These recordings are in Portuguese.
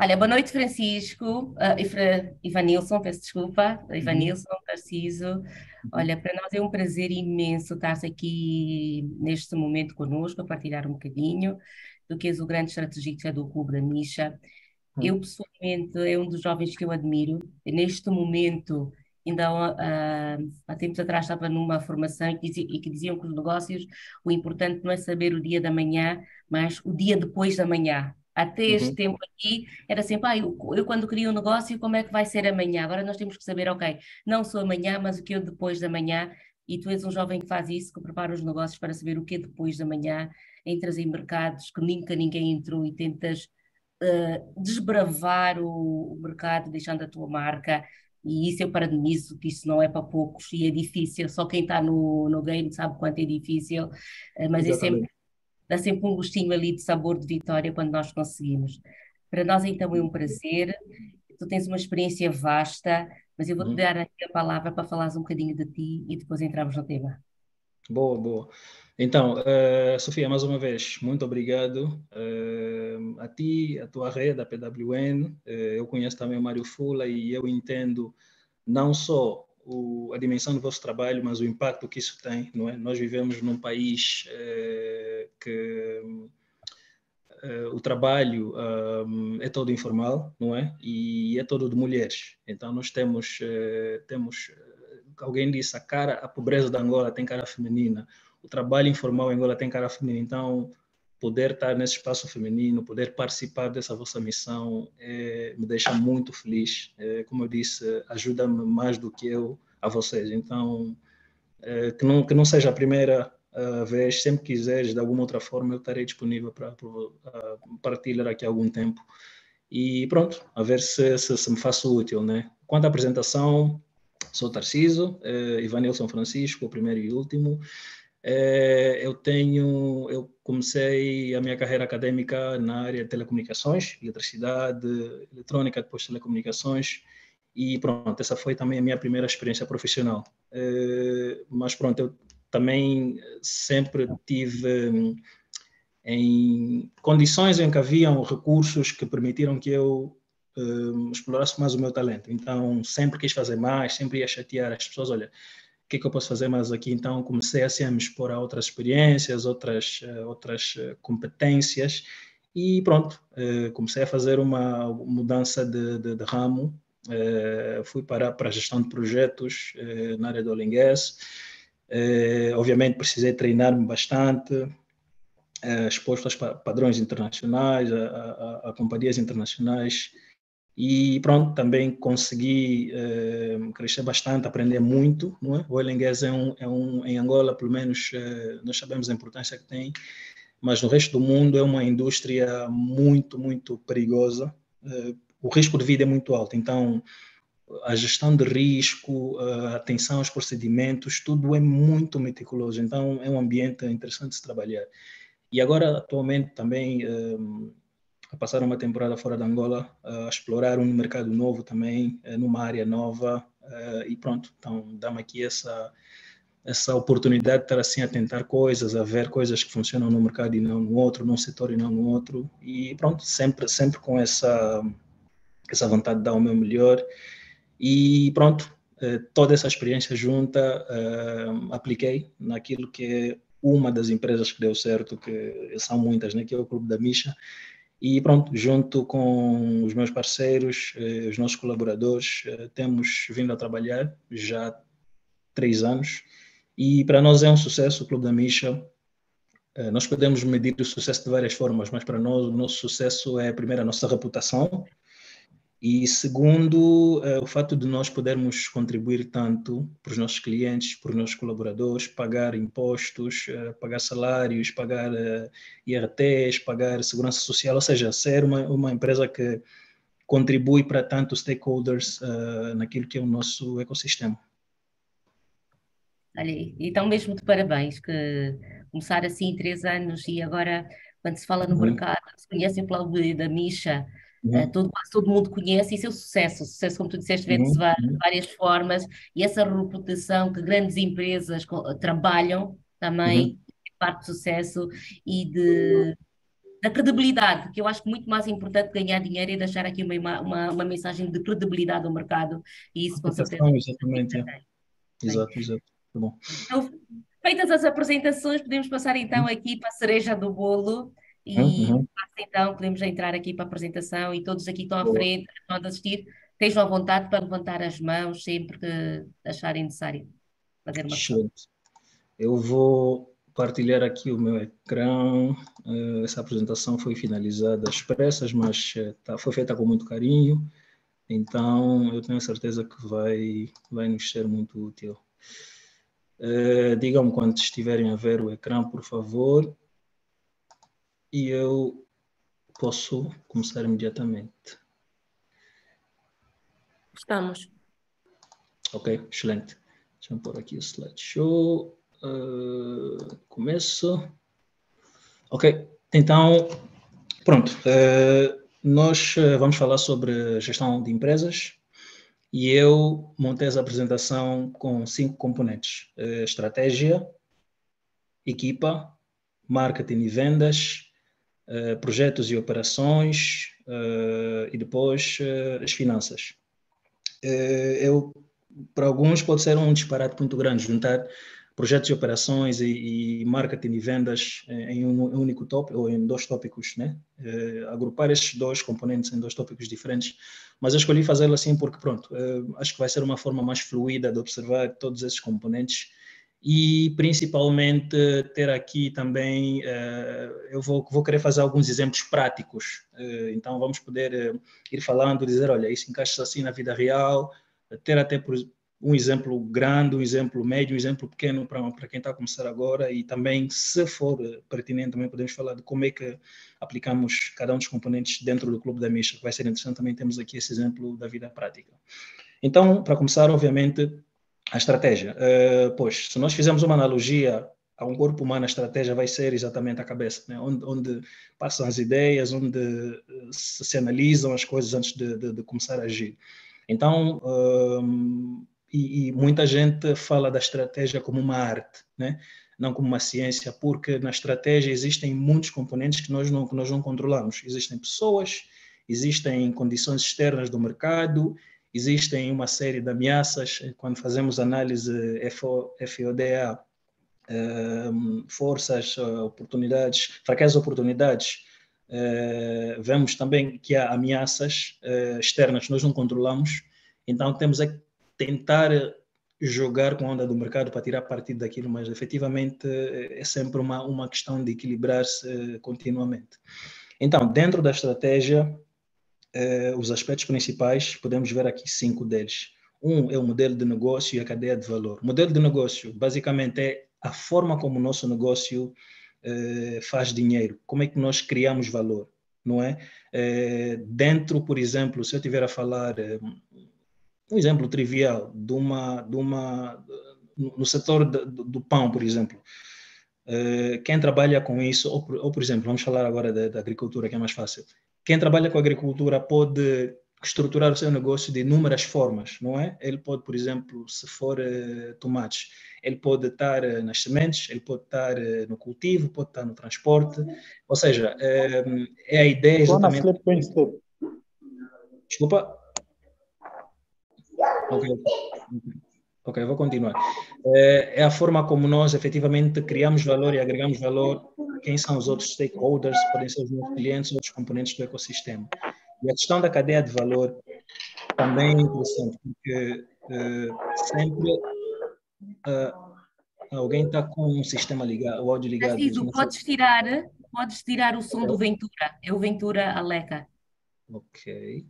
Olha, boa noite, Francisco, uh, Ivanilson, peço desculpa, Uhum. Ivanilson, Tarciso. Uhum. Olha, para nós é um prazer imenso estar aqui neste momento conosco, a partilhar um bocadinho do que és o grande estrategista do Clube da Misha. Eu, Uhum. pessoalmente, é um dos jovens que eu admiro. Neste momento, ainda há, há tempos atrás estava numa formação e, dizia, e que diziam que os negócios, o importante não é saber o dia da manhã, mas o dia depois da manhã. Até este Uhum. tempo aqui era sempre, ah, eu, eu quando crio um negócio, como é que vai ser amanhã? Agora nós temos que saber, ok, não sou amanhã, mas o que eu depois da manhã, e tu és um jovem que faz isso, que prepara os negócios para saber o que é depois da manhã, entras em mercados que nunca ninguém entrou e tentas uh, desbravar o, o, mercado, deixando a tua marca, e isso eu parabenizo, que isso não é para poucos e é difícil, só quem está no, no game sabe quanto é difícil, uh, mas é sempre dá sempre um gostinho ali de sabor de vitória quando nós conseguimos. Para nós, então, é um prazer. Tu tens uma experiência vasta, mas eu vou-te uhum. dar aqui a palavra para falares um bocadinho de ti e depois entramos no tema. Boa, boa. Então, uh, Sofia, mais uma vez, muito obrigado uh, a ti, a tua rede, a PWN. Uh, eu conheço também o Mário Fula e eu entendo não só o, a dimensão do vosso trabalho, mas o impacto que isso tem, não é? Nós vivemos num país eh, que eh, o trabalho um, é todo informal, não é? E é todo de mulheres. Então nós temos eh, temos alguém disse a cara, a pobreza da Angola tem cara feminina, o trabalho informal em Angola tem cara feminina. Então poder estar nesse espaço feminino, poder participar dessa vossa missão, é, me deixa muito feliz. É, como eu disse, ajuda-me mais do que eu a vocês. Então, é, que, não, que não seja a primeira uh, vez, sempre quiseres, de alguma outra forma, eu estarei disponível para uh, partilhar aqui algum tempo. E pronto, a ver se, se, se me faço útil, né? Quanto à apresentação, sou Tarciso, eh, Ivanilson Francisco, o primeiro e último. É, eu tenho, eu comecei a minha carreira acadêmica na área de telecomunicações, eletricidade, eletrônica, depois telecomunicações, e pronto, essa foi também a minha primeira experiência profissional. É, mas pronto, eu também sempre tive hum, em condições em que haviam recursos que permitiram que eu um, explorasse mais o meu talento. Então, sempre quis fazer mais, sempre ia chatear as pessoas, olha, que é que eu posso fazer mais aqui? Então comecei assim, a me expor a outras experiências, outras, uh, outras uh, competências e pronto, uh, comecei a fazer uma mudança de, de, de ramo, fui para, para a gestão de projetos na área do gas. obviamente precisei treinar-me bastante, exposto aos padrões internacionais, a, a, a companhias internacionais, e pronto, também consegui eh, crescer bastante, aprender muito, não é? O gas é um, é um em Angola, pelo menos, eh, nós sabemos a importância que tem, mas no resto do mundo é uma indústria muito, muito perigosa. Eh, o risco de vida é muito alto, então a gestão de risco, a atenção aos procedimentos, tudo é muito meticuloso, então é um ambiente interessante de se trabalhar. E agora, atualmente, também a passar uma temporada fora da Angola, a explorar um mercado novo também, eh, numa área nova, eh, e pronto, então dá-me aqui essa, essa oportunidade de estar assim a tentar coisas, a ver coisas que funcionam no mercado e não no outro, num setor e não no outro, e pronto, sempre, sempre com essa, essa vontade de dar o meu melhor, e pronto, eh, toda essa experiência junta, apliquei naquilo que é uma das empresas que deu certo, que são muitas, né, que é o Clube da Misha, e pronto, junto com os meus parceiros, eh, os nossos colaboradores, eh, temos vindo a trabalhar já há três anos e para nós é um sucesso o Clube da Misha. Eh, nós podemos medir o sucesso de várias formas, mas para nós o nosso sucesso é, primeiro, a nossa reputação, e segundo, o fato de nós podermos contribuir tanto para os nossos clientes, para os nossos colaboradores, pagar impostos, pagar salários, pagar IRTs, pagar segurança social, ou seja, ser uma, uma empresa que contribui para tantos stakeholders uh, naquilo que é o nosso ecossistema. Olha, então mesmo de parabéns, que começar assim três anos e agora, quando se fala no uhum. mercado, se conhece o plano da Misha, Uhum. Uh, todo, quase todo mundo conhece, isso é o sucesso. O sucesso, como tu disseste, vende-se uhum. de várias formas e essa reputação que grandes empresas trabalham também uhum. é parte do sucesso e de da credibilidade, que eu acho que muito mais importante ganhar dinheiro e deixar aqui uma, uma, uma mensagem de credibilidade ao mercado, e isso com certeza. Exatamente, é. Exato, exato. Tá bom. Então, feitas as apresentações, podemos passar então uhum. aqui para a cereja do bolo. E uhum. então podemos entrar aqui para a apresentação e todos aqui estão à frente, estão a assistir, estejam à vontade para levantar as mãos sempre que acharem necessário fazer uma questão. Eu vou partilhar aqui o meu ecrã. Eh, essa apresentação foi finalizada às pressas, mas eh, tá, foi feita com muito carinho. Então, eu tenho certeza que vai, vai nos ser muito útil. Uh, Digam-me quando estiverem a ver o ecrã, por favor. E eu posso começar imediatamente. Estamos. Ok, excelente. Deixa eu pôr aqui o slideshow. Uh, começo. Ok, então, pronto. Uh, nós uh, vamos falar sobre gestão de empresas e eu montei essa apresentação com cinco componentes: estratégia, equipa, marketing e vendas, projetos e operações e depois as finanças. eu para alguns pode ser um disparate muito grande juntar projetos de operações e, e marketing e vendas em um único tópico ou em dois tópicos, né? Agrupar esses dois componentes em dois tópicos diferentes, mas eu escolhi fazê-lo assim porque pronto, acho que vai ser uma forma mais fluida de observar todos esses componentes e principalmente ter aqui também, uh, eu vou, vou querer fazer alguns exemplos práticos, então vamos poder ir falando, dizer, olha, isso encaixa assim na vida real, ter até um exemplo grande, um exemplo médio, um exemplo pequeno para quem está a começar agora. E também, se for pertinente, também podemos falar de como é que aplicamos cada um dos componentes dentro do Clube da Misha, que vai ser interessante. Também, temos aqui esse exemplo da vida prática. Então, para começar, obviamente, a estratégia. Uh, pois, se nós fizermos uma analogia a um corpo humano, a estratégia vai ser exatamente a cabeça, né? onde, onde, passam as ideias, onde se, se analisam as coisas antes de, de, de começar a agir. Então, uh, e, e, muita gente fala da estratégia como uma arte, né? não como uma ciência, porque na estratégia existem muitos componentes que nós não, que nós não controlamos. Existem pessoas, existem condições externas do mercado, existem uma série de ameaças. Quando fazemos análise FO, FODA, um, forças, oportunidades, fraquezas oportunidades, vemos também que há ameaças externas que nós não controlamos, então temos é tentar jogar com a onda do mercado para tirar partido daquilo, mas efetivamente é sempre uma, uma questão de equilibrar-se continuamente. Então, dentro da estratégia, eh, os aspectos principais, podemos ver aqui cinco deles. Um é o modelo de negócio e a cadeia de valor. O modelo de negócio, basicamente, é a forma como o nosso negócio eh, faz dinheiro, como é que nós criamos valor, não é? Eh, dentro, por exemplo, se eu estiver a falar um exemplo trivial de uma, de uma no setor do, do pão, por exemplo, quem trabalha com isso, ou, ou, por exemplo, vamos falar agora da, agricultura, que é mais fácil. Quem trabalha com agricultura pode estruturar o seu negócio de inúmeras formas, não é? Ele pode, por exemplo, se for uh, tomates, ele pode estar uh, nas sementes, ele pode estar no cultivo, pode estar no transporte, ou seja, é a ideia exatamente... Desculpa, Ok, ok, vou continuar. É, é a forma como nós efetivamente criamos valor e agregamos valor a quem são os outros stakeholders, podem ser os nossos clientes, outros componentes do ecossistema. E a questão da cadeia de valor também é interessante, porque uh, sempre uh, alguém está com um sistema ligado, o áudio ligado. Preciso, podes tirar, podes tirar o som do Ventura, é o Ventura Aleca. Ok.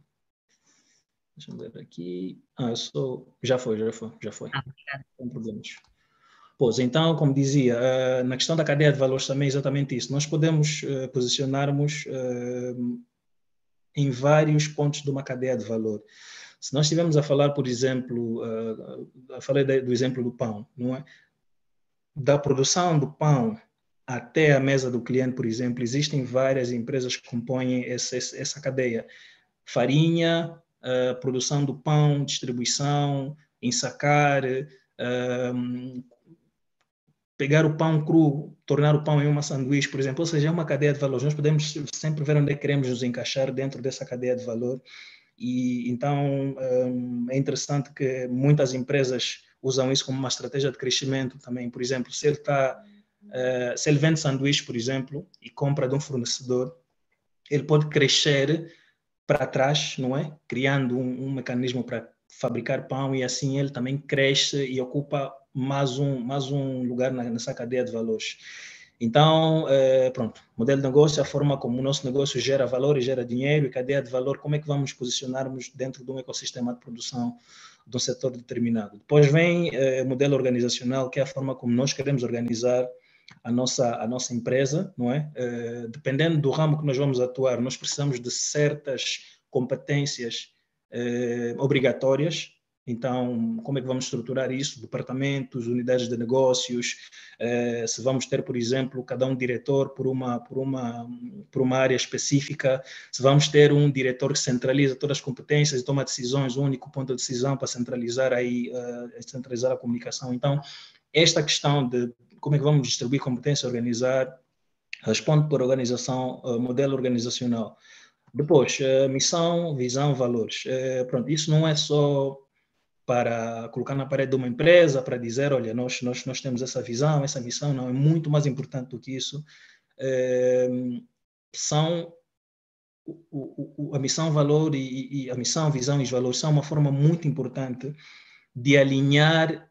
Deixa eu ver aqui. Ah, eu sou. Já foi, já foi, já foi. Ah, Sem problemas. Pois, então, como dizia, uh, na questão da cadeia de valores também é exatamente isso. Nós podemos uh, posicionarmos uh, em vários pontos de uma cadeia de valor. Se nós estivermos a falar, por exemplo, uh, falei do exemplo do pão, não é? Da produção do pão até a mesa do cliente, por exemplo, existem várias empresas que compõem essa, essa cadeia. Farinha, uh, produção do pão, distribuição, ensacar, uh, pegar o pão cru, tornar o pão em uma sanduíche, por exemplo, ou seja, é uma cadeia de valores. Nós podemos sempre ver onde é que queremos nos encaixar dentro dessa cadeia de valor. E então um, é interessante que muitas empresas usam isso como uma estratégia de crescimento também. Por exemplo, se ele está se ele vende sanduíche, por exemplo, e compra de um fornecedor, ele pode crescer para trás, não é? Criando um, um mecanismo para fabricar pão e assim ele também cresce e ocupa mais um, mais um lugar nessa cadeia de valores. Então, é, pronto, modelo de negócio, a forma como o nosso negócio gera valor e gera dinheiro e cadeia de valor, como é que vamos posicionarmos dentro de um ecossistema de produção de um setor determinado. Depois vem é, modelo organizacional, que é a forma como nós queremos organizar a nossa, a nossa empresa, não é? é dependendo do ramo que nós vamos atuar, nós precisamos de certas competências é, obrigatórias então, como é que vamos estruturar isso? Departamentos, unidades de negócios, eh, se vamos ter, por exemplo, cada um diretor por uma, por, uma, por uma área específica, se vamos ter um diretor que centraliza todas as competências e toma decisões, um único ponto de decisão para centralizar, aí, uh, centralizar a comunicação. Então, esta questão de como é que vamos distribuir competência, organizar, responde por organização, uh, modelo organizacional. Depois, uh, missão, visão, valores. pronto, isso não é só para colocar na parede de uma empresa, para dizer, olha, nós, nós, nós temos essa visão, essa missão, não, é muito mais importante do que isso. É, são o, a missão, valor e, a missão, visão e os valores são uma forma muito importante de alinhar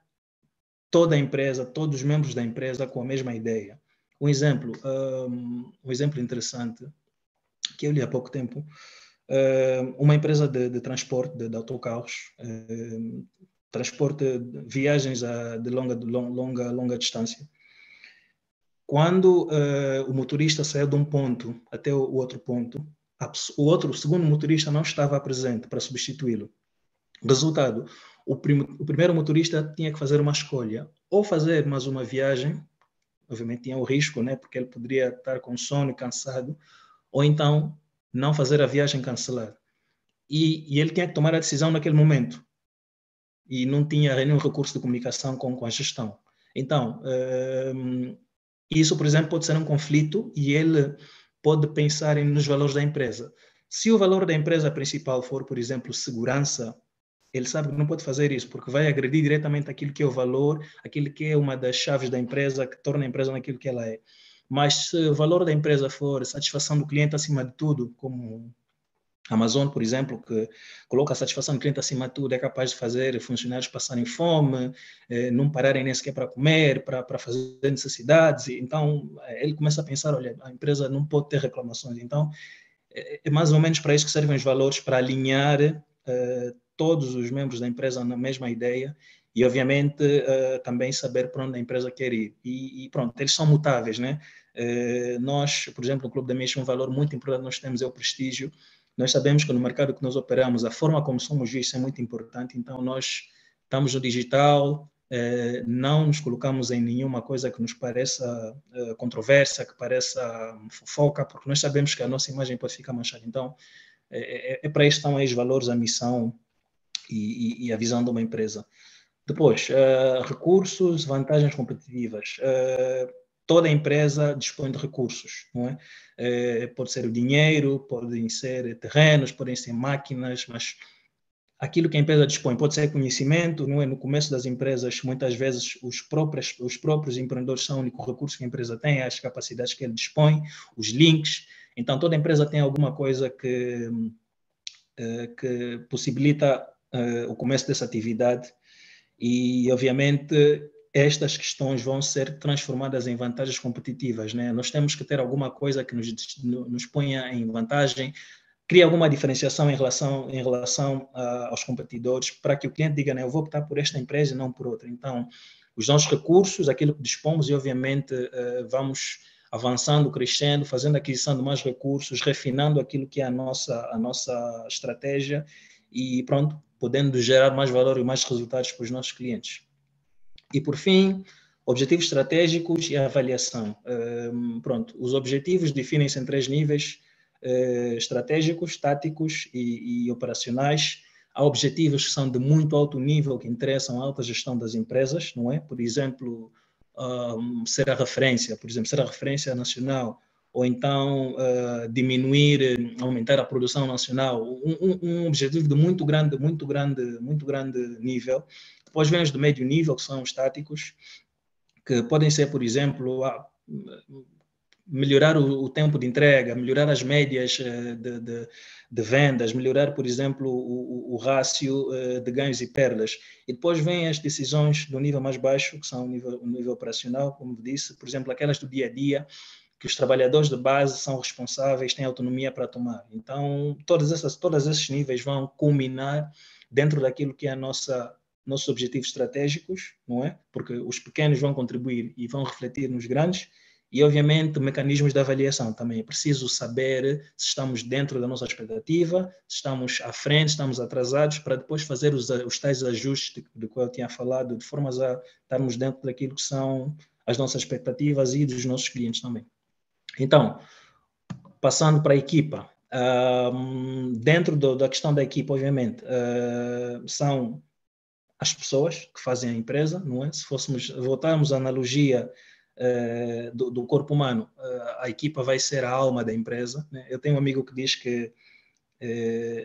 toda a empresa, todos os membros da empresa com a mesma ideia. Um exemplo, um, um exemplo interessante que eu li há pouco tempo uma empresa de, de transporte de, de autocarros, transporte viagens a, de longa, de longa, longa distância. Quando uh, o motorista saiu de um ponto até o, outro ponto, o outro, o segundo motorista não estava presente para substituí-lo. Resultado, o, prim, o primeiro motorista tinha que fazer uma escolha, ou fazer mais uma viagem, obviamente tinha o risco, né, porque ele poderia estar com sono e cansado, ou então não fazer a viagem cancelar. E, e, ele tinha que tomar a decisão naquele momento. E não tinha nenhum recurso de comunicação com, com a gestão. Então, um, isso, por exemplo, pode ser um conflito e ele pode pensar nos valores da empresa. Se o valor da empresa principal for, por exemplo, segurança, ele sabe que não pode fazer isso, porque vai agredir diretamente aquilo que é o valor, aquilo que é uma das chaves da empresa, que torna a empresa naquilo que ela é. Mas se o valor da empresa for satisfação do cliente acima de tudo, como Amazon, por exemplo, que coloca a satisfação do cliente acima de tudo, é capaz de fazer funcionários passarem fome, eh, não pararem nem sequer para comer, para, para fazer necessidades. Então, eh, ele começa a pensar, olha, a empresa não pode ter reclamações. Então, é, é mais ou menos para isso que servem os valores, para alinhar eh, todos os membros da empresa na mesma ideia e, obviamente, também saber para onde a empresa quer ir. E, e pronto, eles são mutáveis, né? Eh, nós, por exemplo, no Clube da Mente, um valor muito importante nós temos é o prestígio. Nós sabemos que no mercado que nós operamos, a forma como somos vistos é muito importante, então nós estamos no digital, eh, não nos colocamos em nenhuma coisa que nos pareça controversa, que pareça fofoca, porque nós sabemos que a nossa imagem pode ficar manchada. Então, é, é, é para isso estão aí os valores, a missão e, e, a visão de uma empresa. Depois, uh, recursos, vantagens competitivas. Uh, toda empresa dispõe de recursos, não é? é? Pode ser o dinheiro, podem ser terrenos, podem ser máquinas, mas aquilo que a empresa dispõe pode ser conhecimento, não é? No começo das empresas, muitas vezes os próprios os próprios empreendedores são o único recurso que a empresa tem, as capacidades que ele dispõe, os links. Então toda empresa tem alguma coisa que que possibilita eh, o começo dessa atividade e obviamente estas questões vão ser transformadas em vantagens competitivas. Né? Nós temos que ter alguma coisa que nos, nos ponha em vantagem, cria alguma diferenciação em relação, em relação uh, aos competidores, para que o cliente diga, né, eu vou optar por esta empresa e não por outra. Então, os nossos recursos, aquilo que dispomos, e obviamente uh, vamos avançando, crescendo, fazendo aquisição de mais recursos, refinando aquilo que é a nossa, a nossa estratégia e pronto, podendo gerar mais valor e mais resultados para os nossos clientes. E, por fim, objetivos estratégicos e avaliação. Um, pronto, os objetivos definem-se em três níveis, uh, estratégicos, táticos e, e, operacionais. Há objetivos que são de muito alto nível, que interessam a alta gestão das empresas, não é? Por exemplo, um, ser a referência, por exemplo, ser a referência nacional, ou então uh, diminuir, aumentar a produção nacional, um, um, objetivo de muito grande, muito grande, muito grande nível. Depois vem os de médio nível, que são estáticos, que podem ser, por exemplo, melhorar o, o, tempo de entrega, melhorar as médias uh, de, de, de, vendas, melhorar, por exemplo, o, o, o rácio de ganhos e perdas. E depois vêm as decisões do nível mais baixo, que são o nível, o nível operacional, como disse, por exemplo, aquelas do dia a dia, que os trabalhadores de base são responsáveis, têm autonomia para tomar. Então, todas essas, todos esses níveis vão culminar dentro daquilo que é a nossa nossos objetivos estratégicos, não é? Porque os pequenos vão contribuir e vão refletir nos grandes, e, obviamente, mecanismos de avaliação também. É preciso saber se estamos dentro da nossa expectativa, se estamos à frente, estamos atrasados, para depois fazer os, os tais ajustes de, de que eu tinha falado, de forma a estarmos dentro daquilo que são as nossas expectativas e dos nossos clientes também. Então, passando para a equipa, dentro do, da questão da equipa, obviamente, uh, são as pessoas que fazem a empresa, não é? Se fôssemos voltarmos à analogia uh, do, do, corpo humano, uh, a equipa vai ser a alma da empresa. Né? Eu tenho um amigo que diz que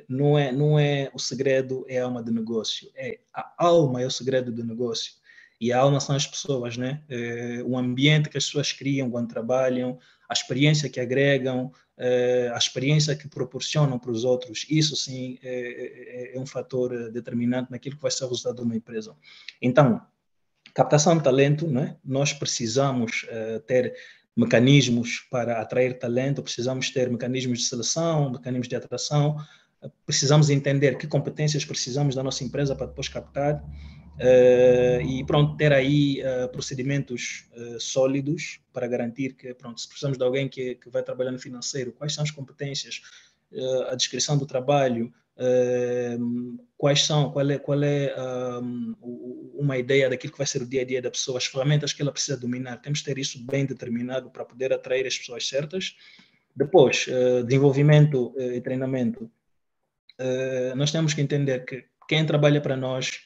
não é não é o segredo é a alma do negócio, é a alma é o segredo do negócio e a alma são as pessoas, né? o ambiente que as pessoas criam quando trabalham, a experiência que agregam, eh, a experiência que proporcionam para os outros, isso sim é, é, é, um fator determinante naquilo que vai ser o resultado de uma empresa. Então, captação de talento, né? nós precisamos ter mecanismos para atrair talento, precisamos ter mecanismos de seleção, mecanismos de atração, precisamos entender que competências precisamos da nossa empresa para depois captar Uh, e pronto, ter aí uh, procedimentos uh, sólidos para garantir que, pronto, se precisamos de alguém que, que vai trabalhar no financeiro, quais são as competências, a descrição do trabalho, quais são, qual é, qual é um, uma ideia daquilo que vai ser o dia a dia da pessoa, as ferramentas que ela precisa dominar, temos que ter isso bem determinado para poder atrair as pessoas certas. Depois, desenvolvimento e treinamento, nós temos que entender que quem trabalha para nós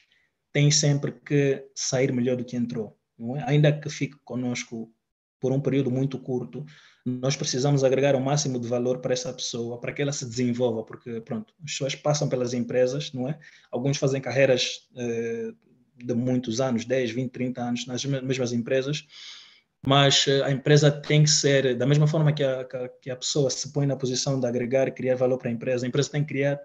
tem sempre que sair melhor do que entrou. É? Ainda que fique conosco por um período muito curto, nós precisamos agregar o máximo de valor para essa pessoa, para que ela se desenvolva, porque, pronto, as pessoas passam pelas empresas, não é? Alguns fazem carreiras eh, de muitos anos, 10, 20, 30 anos nas mesmas empresas, mas eh, a empresa tem que ser, da mesma forma que a, que a pessoa se põe na posição de agregar criar valor para a empresa, a empresa tem que criar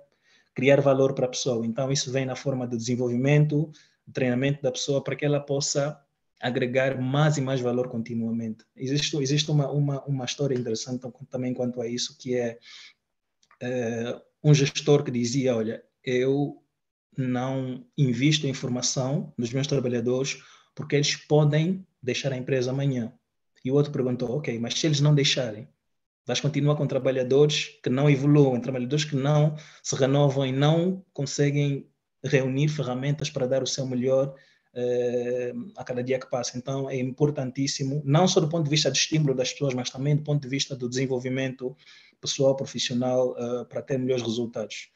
criar valor para a pessoa. Então, isso vem na forma de desenvolvimento, de treinamento da pessoa para que ela possa agregar mais e mais valor continuamente. Existe, existe uma, uma, uma história interessante também quanto a isso, que é, é um gestor que dizia, olha, eu não invisto em formação nos meus trabalhadores porque eles podem deixar a empresa amanhã. E o outro perguntou, ok, mas se eles não deixarem, Vais continuar com trabalhadores que não evoluem, trabalhadores que não se renovam e não conseguem reunir ferramentas para dar o seu melhor uh, a cada dia que passa. Então, é importantíssimo, não só do ponto de vista do estímulo das pessoas, mas também do ponto de vista do desenvolvimento pessoal, profissional, uh, para ter melhores resultados.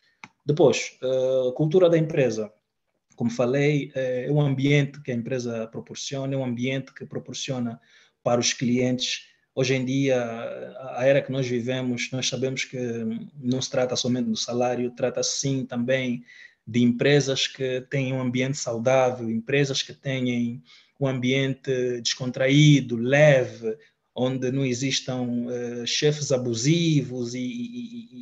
Depois, uh, cultura da empresa. Como falei, é um ambiente que a empresa proporciona, é um ambiente que proporciona para os clientes Hoje em dia, a era que nós vivemos, nós sabemos que não se trata somente do salário, trata-se sim também de empresas que têm um ambiente saudável, empresas que têm um ambiente descontraído, leve, onde não existam uh, chefes abusivos, e, e,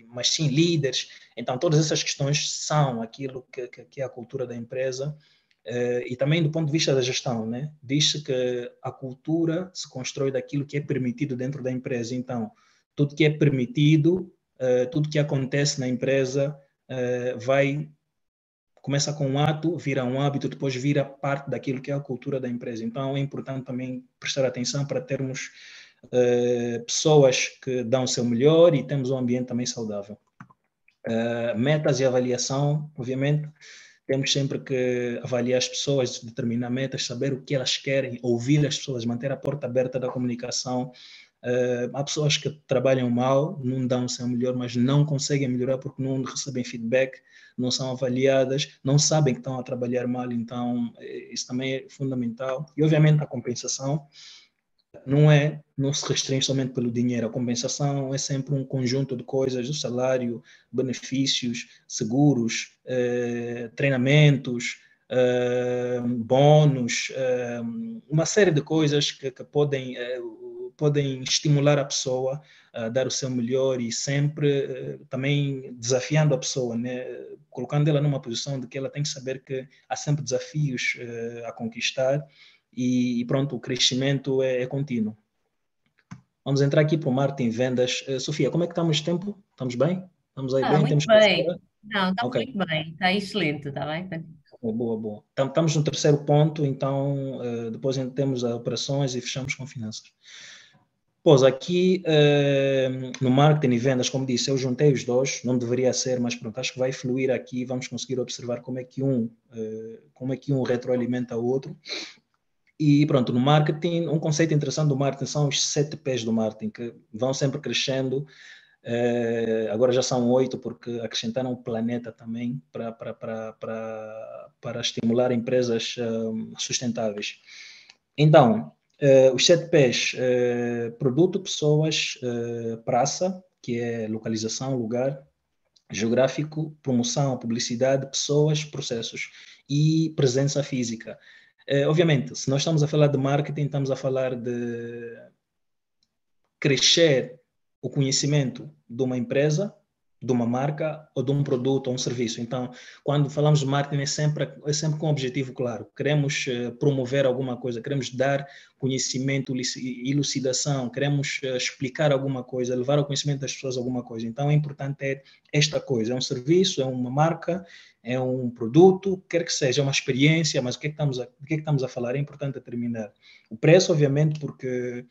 e, mas sim líderes. Então, todas essas questões são aquilo que, que, que é a cultura da empresa e também do ponto de vista da gestão, né? diz-se que a cultura se constrói daquilo que é permitido dentro da empresa. Então, tudo que é permitido, uh, tudo que acontece na empresa uh, vai começa com um ato, vira um hábito, depois vira parte daquilo que é a cultura da empresa. Então, é importante também prestar atenção para termos pessoas que dão o seu melhor e temos um ambiente também saudável. metas e avaliação, obviamente, temos sempre que avaliar as pessoas, determinar metas, saber o que elas querem, ouvir as pessoas, manter a porta aberta da comunicação, Uh, há pessoas que trabalham mal, não dão o seu melhor, mas não conseguem melhorar porque não recebem feedback, não são avaliadas, não sabem que estão a trabalhar mal, então eh, isso também é fundamental. E obviamente a compensação não é, não se restringe somente pelo dinheiro, a compensação é sempre um conjunto de coisas, o salário, benefícios, seguros, eh, treinamentos, uh, bônus, uh, uma série de coisas que, que podem, uh, podem estimular a pessoa a dar o seu melhor e sempre também desafiando a pessoa, né? colocando ela numa posição de que ela tem que saber que há sempre desafios a conquistar e, pronto, o crescimento é, é contínuo. Vamos entrar aqui para o marketing vendas. Sofia, como é que estamos de tempo? Estamos bem? Estamos aí ah, bem? Muito Temos bem. Não, está okay. muito bem. Está excelente, está bem? Boa, boa. Então, estamos no terceiro ponto, então uh, depois temos as operações e fechamos com finanças. Pois, aqui uh, no marketing e vendas, como disse, eu juntei os dois, não deveria ser, mas pronto, acho que vai fluir aqui, vamos conseguir observar como é que um, como é que um retroalimenta o outro. E pronto, no marketing, um conceito interessante do marketing são os sete pés do marketing, que vão sempre crescendo, é, agora já são oito, porque acrescentaram o planeta também para, estimular empresas um, sustentáveis. Então, uh, os sete pés: uh, produto, pessoas, praça, que é localização, lugar, geográfico, promoção, publicidade, pessoas, processos e presença física. Obviamente, se nós estamos a falar de marketing, estamos a falar de crescer o conhecimento de uma empresa, de uma marca ou de um produto ou um serviço. Então, quando falamos de marketing, é sempre, é sempre com um objetivo claro. Queremos uh, promover alguma coisa, queremos dar conhecimento, elucidação, queremos uh, explicar alguma coisa, levar ao conhecimento das pessoas alguma coisa. Então, é importante ter esta coisa. É um serviço, é uma marca, é um produto, quer que seja, é uma experiência, mas o que é que estamos a, o que é que estamos a falar? É importante determinar. O preço, obviamente, porque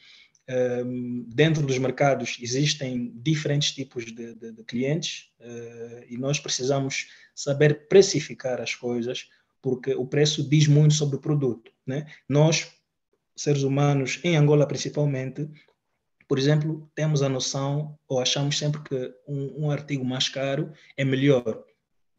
dentro dos mercados existem diferentes tipos de, de, de clientes uh, e nós precisamos saber precificar as coisas, porque o preço diz muito sobre o produto. Né? Nós, seres humanos, em Angola principalmente, por exemplo, temos a noção ou achamos sempre que um, um artigo mais caro é melhor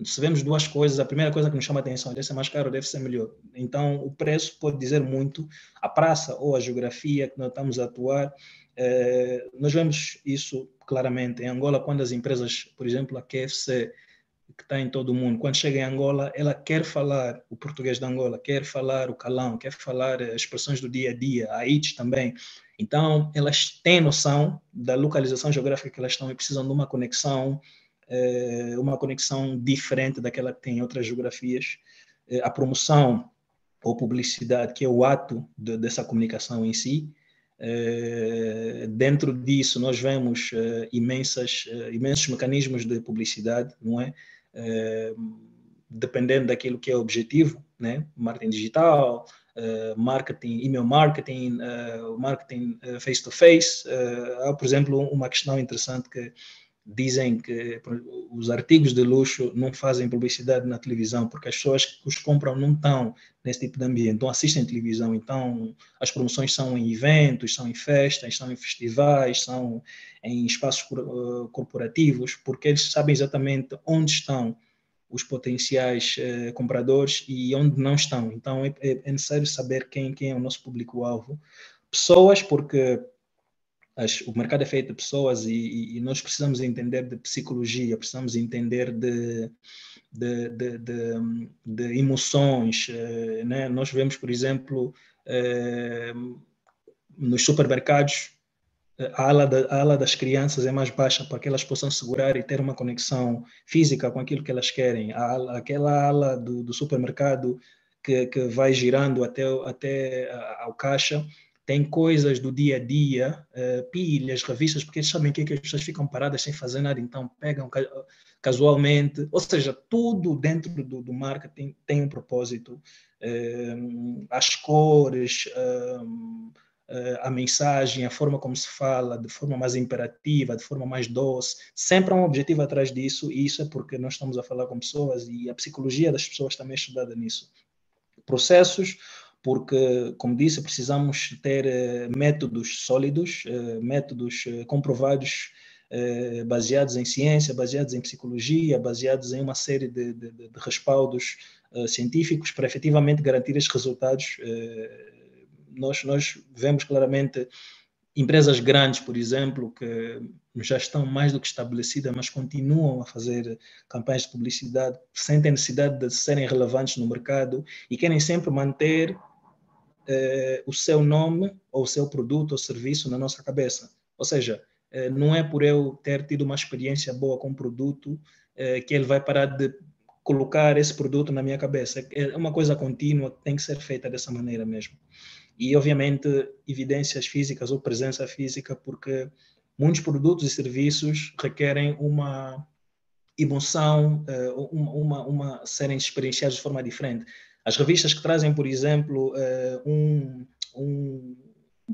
se vemos duas coisas, a primeira coisa que nos chama a atenção deve ser mais caro, deve ser melhor. Então, o preço pode dizer muito, a praça ou a geografia que nós estamos a atuar. Eh, nós vemos isso claramente em Angola, quando as empresas, por exemplo, a KFC, que está em todo o mundo, quando chega em Angola, ela quer falar o português de Angola, quer falar o calão, quer falar as expressões do dia a dia, a IT também. Então, elas têm noção da localização geográfica que elas estão e precisam de uma conexão eh, uma conexão diferente daquela que tem em outras geografias. Eh, a promoção ou publicidade, que é o ato de, dessa comunicação em si. Eh, dentro disso, nós vemos imensas, imensos mecanismos de publicidade, não é? dependendo daquilo que é o objetivo, né? Marketing digital, marketing, email marketing, marketing face to face. há, por exemplo, uma questão interessante que dizem que os artigos de luxo não fazem publicidade na televisão, porque as pessoas que os compram não estão nesse tipo de ambiente, então assistem televisão. Então, as promoções são em eventos, são em festas, são em festivais, são em espaços uh, corporativos, porque eles sabem exatamente onde estão os potenciais uh, compradores e onde não estão. Então, é, é, é necessário saber quem, quem é o nosso público-alvo. Pessoas, porque as, o mercado é feito de pessoas e, e, nós precisamos entender de psicologia, precisamos entender de, de, de, de, de emoções. Eh, né? Nós vemos, por exemplo, eh, nos supermercados, eh, a ala, da, a ala das crianças é mais baixa para que elas possam segurar e ter uma conexão física com aquilo que elas querem. A aquela ala do, do supermercado que, que vai girando até, até ao caixa tem coisas do dia a dia, uh, pilhas, revistas, porque eles sabem que, é que as pessoas ficam paradas sem fazer nada, então pegam casualmente, ou seja, tudo dentro do, do marketing tem um propósito, uh, as cores, uh, a mensagem, a forma como se fala, de forma mais imperativa, de forma mais doce, sempre há um objetivo atrás disso, e isso é porque nós estamos a falar com pessoas e a psicologia das pessoas também é estudada nisso. Processos, porque, como disse, precisamos ter uh, métodos sólidos, uh, métodos uh, comprovados, baseados em ciência, baseados em psicologia, baseados em uma série de, de, de respaldos científicos para efetivamente garantir esses resultados. nós, nós vemos claramente empresas grandes, por exemplo, que já estão mais do que estabelecidas, mas continuam a fazer campanhas de publicidade, sentem necessidade de serem relevantes no mercado e querem sempre manter eh, o seu nome ou o seu produto ou serviço na nossa cabeça. Ou seja, eh, não é por eu ter tido uma experiência boa com o produto eh, que ele vai parar de colocar esse produto na minha cabeça. É uma coisa contínua, tem que ser feita dessa maneira mesmo. E, obviamente, evidências físicas ou presença física, porque muitos produtos e serviços requerem uma emoção, uma, uma, uma serem experienciados de forma diferente. As revistas que trazem, por exemplo, uh, um, um,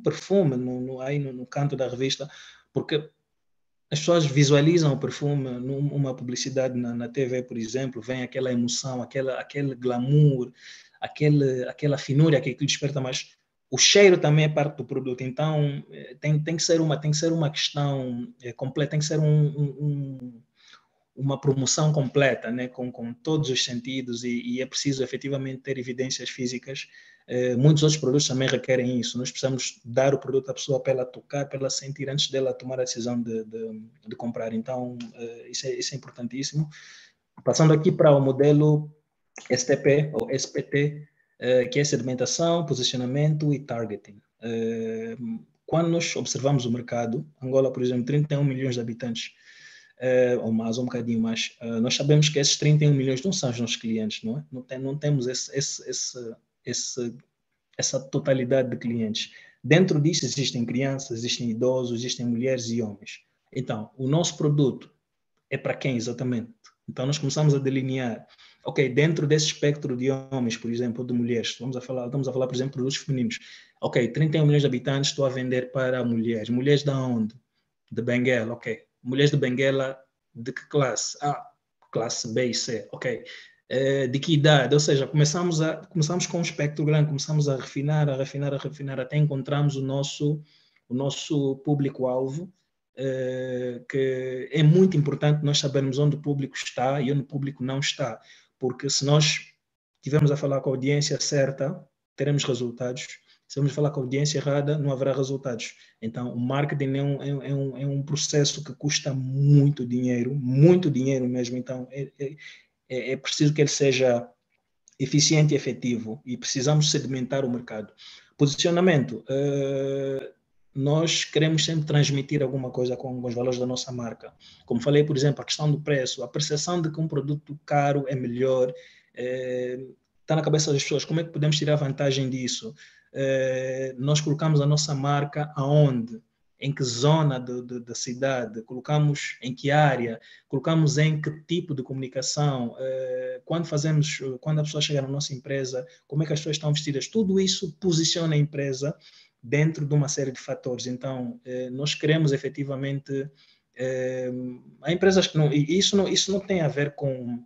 perfume no, no, aí no, no, canto da revista, porque as pessoas visualizam o perfume numa publicidade na, na TV, por exemplo, vem aquela emoção, aquela, aquele glamour, aquele, aquela finura que aquilo desperta, mas o cheiro também é parte do produto. Então, eh, tem, tem, que, ser uma, tem que ser uma questão é, completa, tem que ser um, um uma promoção completa, né, com, com todos os sentidos, e, e é preciso efetivamente ter evidências físicas. Eh, muitos outros produtos também requerem isso. Nós precisamos dar o produto à pessoa para ela tocar, para ela sentir antes dela tomar a decisão de, de, de comprar. Então, eh, isso, é, isso é importantíssimo. Passando aqui para o modelo STP ou SPT, eh, que é sedimentação, posicionamento e targeting. Eh, quando nós observamos o mercado, Angola, por exemplo, 31 milhões de habitantes, uh, ou mais, ou um bocadinho mais, uh, nós sabemos que esses 31 milhões não são os nossos clientes, não é? Não, tem, não temos esse, esse, esse, esse, essa totalidade de clientes. Dentro disso existem crianças, existem idosos, existem mulheres e homens. Então, o nosso produto é para quem exatamente? Então, nós começamos a delinear, ok, dentro desse espectro de homens, por exemplo, de mulheres, vamos a falar, estamos a falar, por exemplo, de produtos femininos. Ok, 31 milhões de habitantes, estou a vender para mulheres. Mulheres da onde? De Benguela, ok mulheres de Benguela de que classe? Ah, classe B e C, ok. Uh, de que idade? Ou seja, começamos, a, começamos com um espectro grande, começamos a refinar, a refinar, a refinar, até encontrarmos o nosso, o nosso público-alvo, uh, que é muito importante nós sabermos onde o público está e onde o público não está, porque se nós estivermos a falar com a audiência certa, teremos resultados se vamos falar com a audiência errada, não haverá resultados. Então, o marketing é um, é, um, é um processo que custa muito dinheiro, muito dinheiro mesmo. Então, é, é, é, é preciso que ele seja eficiente e efetivo e precisamos sedimentar o mercado. Posicionamento. Uh, nós queremos sempre transmitir alguma coisa com os valores da nossa marca. Como falei, por exemplo, a questão do preço, a percepção de que um produto caro é melhor, está na cabeça das pessoas. Como é que podemos tirar vantagem disso? Eh, nós colocamos a nossa marca aonde? Em que zona do, do, da cidade? Colocamos em que área? Colocamos em que tipo de comunicação? Eh, quando fazemos, quando a pessoa chega na nossa empresa, como é que as pessoas estão vestidas? Tudo isso posiciona a empresa dentro de uma série de fatores. Então, eh, nós queremos efetivamente. há empresas que não. Isso não, isso não tem a ver com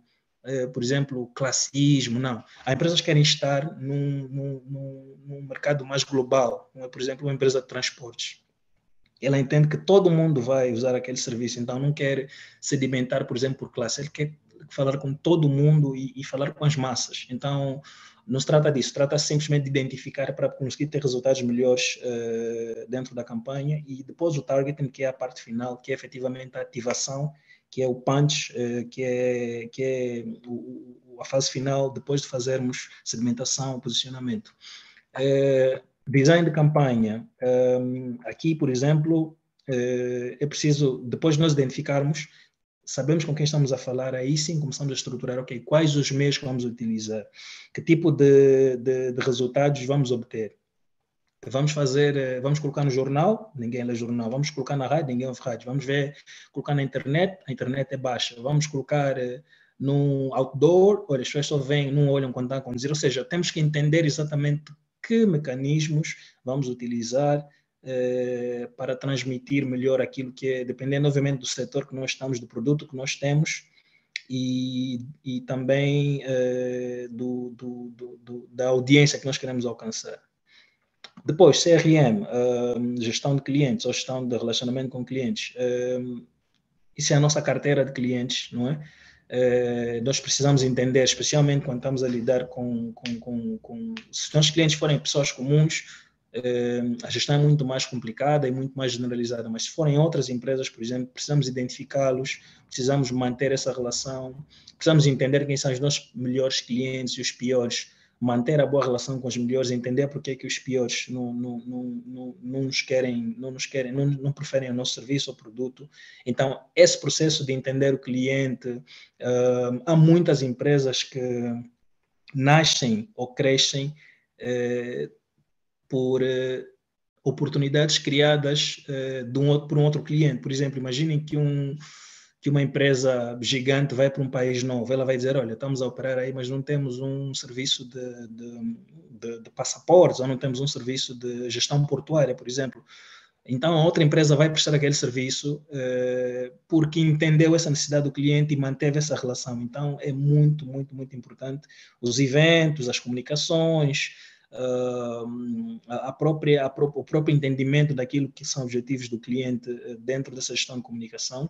por exemplo, classismo, não. Há empresas que querem estar num, num, num mercado mais global, é, por exemplo, uma empresa de transportes. Ela entende que todo mundo vai usar aquele serviço, então não quer sedimentar, por exemplo, por classe, ele quer falar com todo mundo e, e falar com as massas. Então, não se trata disso, trata simplesmente de identificar para conseguir ter resultados melhores uh, dentro da campanha e depois o targeting, que é a parte final, que é efetivamente a ativação que é o punch, eh, que é, que é a fase final depois de fazermos segmentação, posicionamento. Eh, design de campanha. Ehm, aqui, por exemplo, eh, é preciso, depois de nós identificarmos, sabemos com quem estamos a falar, aí sim começamos a estruturar, ok, quais os meios que vamos utilizar, que tipo de, de, de resultados vamos obter vamos fazer, eh, vamos colocar no jornal, ninguém lê jornal, vamos colocar na rádio, ninguém ouve rádio, vamos ver, colocar na internet, a internet é baixa, vamos colocar eh, no outdoor, olha, as pessoas só vêm, não olham quando está a conduzir, ou seja, temos que entender exatamente que mecanismos vamos utilizar eh, para transmitir melhor aquilo que é, dependendo obviamente do setor que nós estamos, do produto que nós temos, e, e também uh, do, do, do, da audiência que nós queremos alcançar. Depois, CRM, uh, gestão de clientes ou gestão de relacionamento com clientes. Uh, isso é a nossa carteira de clientes, não é? Uh, nós precisamos entender, especialmente quando estamos a lidar com, com, com, com se os nossos clientes forem pessoas comuns, uh, a gestão é muito mais complicada e muito mais generalizada, mas se forem outras empresas, por exemplo, precisamos identificá-los, precisamos manter essa relação, precisamos entender quem são os nossos melhores clientes e os piores, manter a boa relação com os melhores, entender porque é que os piores não, não, não, não, nos querem, não nos querem, não, não preferem o nosso serviço ou produto. Então, esse processo de entender o cliente, uh, há muitas empresas que nascem ou crescem uh, por uh, oportunidades criadas de um, por um outro cliente. Por exemplo, imaginem que um que uma empresa gigante vai para um país novo, ela vai dizer, olha, estamos a operar aí, mas não temos um serviço de, de, de, de passaportes, ou não temos um serviço de gestão portuária, por exemplo. Então, a outra empresa vai prestar aquele serviço eh, porque entendeu essa necessidade do cliente e manteve essa relação. Então, é muito, muito, muito importante os eventos, as comunicações, uh, a própria, a o próprio entendimento daquilo que são objetivos do cliente eh, dentro dessa gestão de comunicação.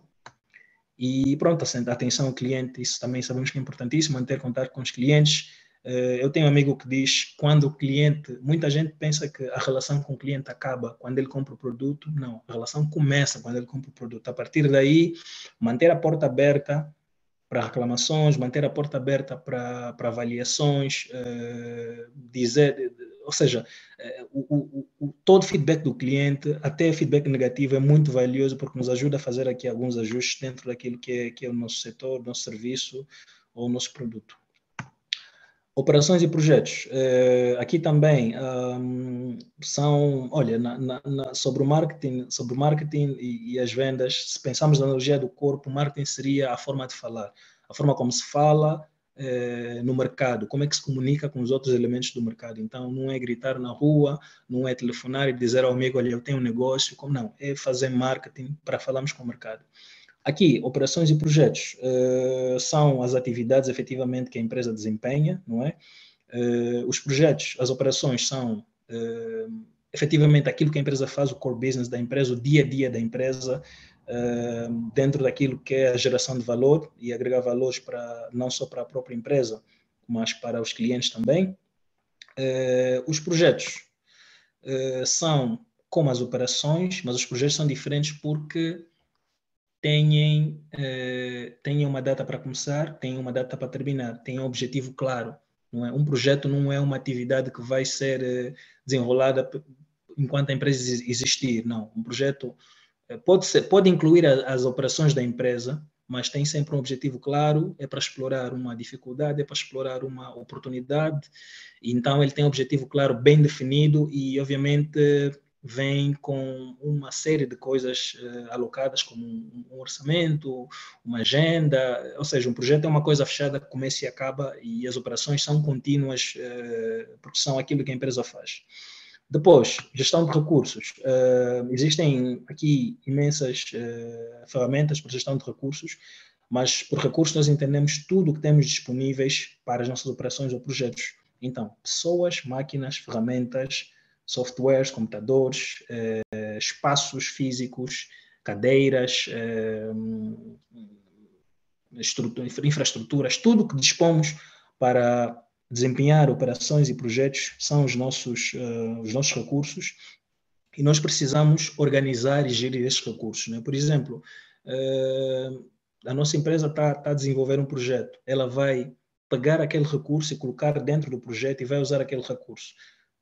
E pronto, atenção ao cliente, isso também sabemos que é importantíssimo, manter contato com os clientes. Eh, eu tenho um amigo que diz, quando o cliente, muita gente pensa que a relação com o cliente acaba quando ele compra o produto. Não, a relação começa quando ele compra o produto. A partir daí, manter a porta aberta para reclamações, manter a porta aberta para, para avaliações, uh, dizer, ou seja, uh, o, o, o, todo feedback do cliente, até feedback negativo, é muito valioso porque nos ajuda a fazer aqui alguns ajustes dentro daquilo que é, que é o nosso setor, nosso serviço ou nosso produto. Operações e projetos. Uh, aqui também um, são, olha, na, na, sobre o marketing, sobre o marketing e, e, as vendas, se pensarmos na analogia do corpo, o marketing seria a forma de falar, a forma como se fala uh, no mercado, como é que se comunica com os outros elementos do mercado. Então, não é gritar na rua, não é telefonar e dizer ao amigo, olha, eu tenho um negócio, como não, é fazer marketing para falarmos com o mercado. Aqui, operações e projetos uh, são as atividades efetivamente que a empresa desempenha, não é? Uh, os projetos, as operações são efetivamente aquilo que a empresa faz, o core business da empresa, o dia a dia da empresa, dentro daquilo que é a geração de valor e agregar valores para não só para a própria empresa, mas para os clientes também. os projetos são como as operações, mas os projetos são diferentes porque têm, eh, têm uma data para começar, têm uma data para terminar, têm um objetivo claro. Não é? Um projeto não é uma atividade que vai ser eh, desenrolada enquanto a empresa existir. Não, um projeto eh, pode, ser, pode incluir a, as operações da empresa, mas tem sempre um objetivo claro, é para explorar uma dificuldade, é para explorar uma oportunidade, então ele tem um objetivo claro, bem definido e, obviamente, vem com uma série de coisas uh, alocadas, como um, um, orçamento, uma agenda, ou seja, um projeto é uma coisa fechada que começa e acaba e as operações são contínuas, uh, porque são aquilo que a empresa faz. Depois, gestão de recursos. Uh, existem aqui imensas ferramentas para gestão de recursos, mas por recursos nós entendemos tudo o que temos disponíveis para as nossas operações ou projetos. Então, pessoas, máquinas, ferramentas, softwares, computadores, eh, espaços físicos, cadeiras, infraestruturas, tudo que dispomos para desempenhar operações e projetos são os nossos, uh, os nossos recursos e nós precisamos organizar e gerir esses recursos. Né? Por exemplo, uh, a nossa empresa está tá a desenvolver um projeto, ela vai pegar aquele recurso e colocar dentro do projeto e vai usar aquele recurso.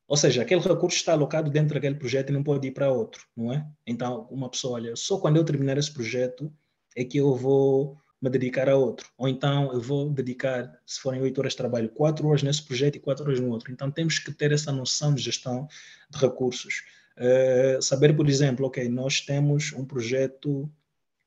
Ou seja, aquele recurso está alocado dentro daquele projeto e não pode ir para outro, não é? Então, uma pessoa, olha, só quando eu terminar esse projeto é que eu vou me dedicar a outro. Ou então eu vou dedicar, se forem oito horas de trabalho, quatro horas nesse projeto e quatro horas no outro. Então temos que ter essa noção de gestão de recursos. Uh, saber, por exemplo, ok, nós temos um projeto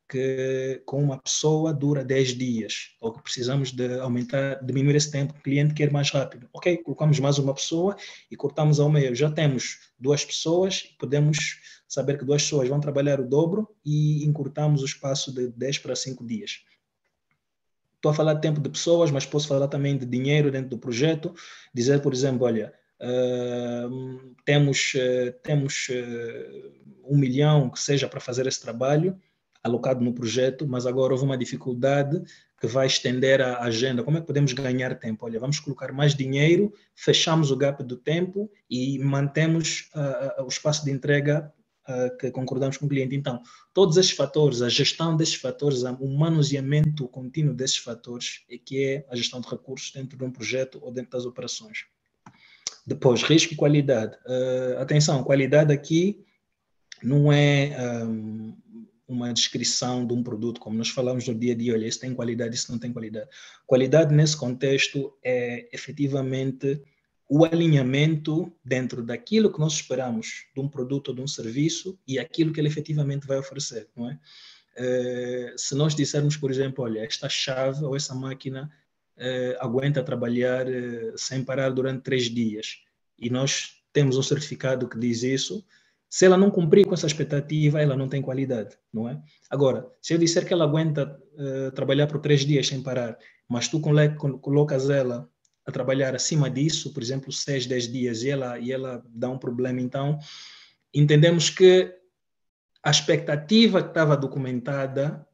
que com uma pessoa dura 10 dias, ou que precisamos de aumentar, diminuir esse tempo, o cliente quer mais rápido. Ok, colocamos mais uma pessoa e cortamos ao meio. Já temos duas pessoas, podemos saber que duas pessoas vão trabalhar o dobro e encurtamos o espaço de 10 para 5 dias. Estou a falar de tempo de pessoas, mas posso falar também de dinheiro dentro do projeto. Dizer, por exemplo, olha, uh, temos, uh, temos uh, um milhão que seja para fazer esse trabalho alocado no projeto, mas agora houve uma dificuldade que vai estender a agenda. Como é que podemos ganhar tempo? Olha, vamos colocar mais dinheiro, fechamos o gap do tempo e mantemos o espaço de entrega uh, que concordamos com o cliente. Então, todos esses fatores, a gestão desses fatores, o manuseamento contínuo desses fatores, é que é a gestão de recursos dentro de um projeto ou dentro das operações. Depois, risco e qualidade. Uh, atenção, qualidade aqui não é um, uma descrição de um produto, como nós falamos no dia a dia, olha, isso tem qualidade, isso não tem qualidade. Qualidade nesse contexto é efetivamente o alinhamento dentro daquilo que nós esperamos de um produto ou de um serviço e aquilo que ele efetivamente vai oferecer, não é? Uh, se nós dissermos, por exemplo, olha, esta chave ou essa máquina uh, aguenta trabalhar uh, sem parar durante três dias e nós temos um certificado que diz isso, se ela não cumprir com essa expectativa, ela não tem qualidade, não é? Agora, se eu disser que ela aguenta trabalhar por três dias sem parar, mas tu colocas ela a trabalhar acima disso, por exemplo, 6, 10 dias, e ela, e ela dá um problema, então entendemos que a expectativa que estava documentada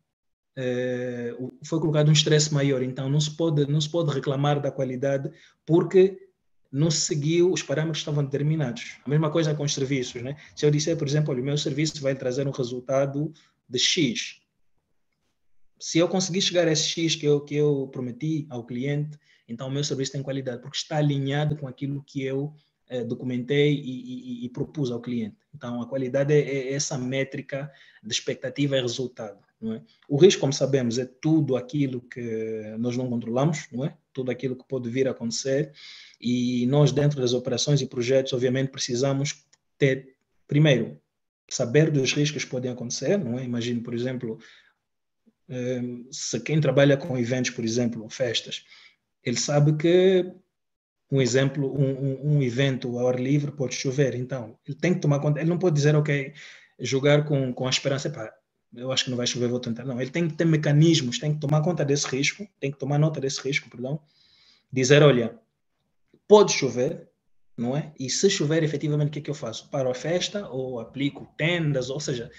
eh, foi colocado um estresse maior, então não se, pode, não se pode reclamar da qualidade porque não se seguiu, os parâmetros estavam determinados. A mesma coisa com os serviços, né? Se eu disser, por exemplo, olha, o meu serviço vai trazer um resultado de X, se eu conseguir chegar a esse X que eu, que eu prometi ao cliente, então, o meu serviço tem qualidade, porque está alinhado com aquilo que eu eh, documentei e, e, e, propus ao cliente. Então, a qualidade é, é, essa métrica de expectativa e resultado. É? O risco, como sabemos, é tudo aquilo que nós não controlamos, não é? tudo aquilo que pode vir a acontecer. E nós, dentro das operações e projetos, obviamente, precisamos ter, primeiro, saber dos riscos que podem acontecer. Não é? Imagino, por exemplo, eh, se quem trabalha com eventos, por exemplo, festas, ele sabe que um exemplo, um, um, um, evento ao ar livre pode chover, então ele tem que tomar conta, ele não pode dizer, ok, jogar com, com a esperança, pá, eu acho que não vai chover, vou tentar. Não, ele tem que ter mecanismos, tem que tomar conta desse risco, tem que tomar nota desse risco, perdão, dizer, olha, pode chover, não é? E se chover, efetivamente, o que é que eu faço? Paro a festa ou aplico tendas, ou seja,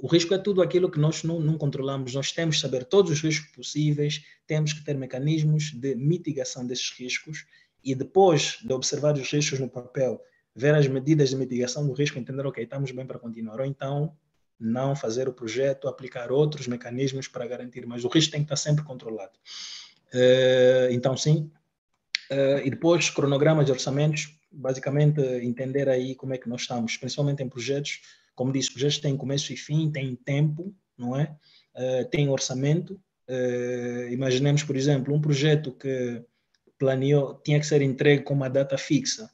o risco é tudo aquilo que nós não, não, controlamos. Nós temos que saber todos os riscos possíveis, temos que ter mecanismos de mitigação desses riscos e depois de observar os riscos no papel, ver as medidas de mitigação do risco, entender, ok, estamos bem para continuar. Ou então, não fazer o projeto, aplicar outros mecanismos para garantir, mas o risco tem que estar sempre controlado. Uh, então, sim. Uh, e depois, cronogramas de orçamentos, basicamente entender aí como é que nós estamos, principalmente em projetos como disse, projetos têm começo e fim, têm tempo, não é? Uh, tem orçamento. Uh, imaginemos, por exemplo, um projeto que planeou, tinha que ser entregue com uma data fixa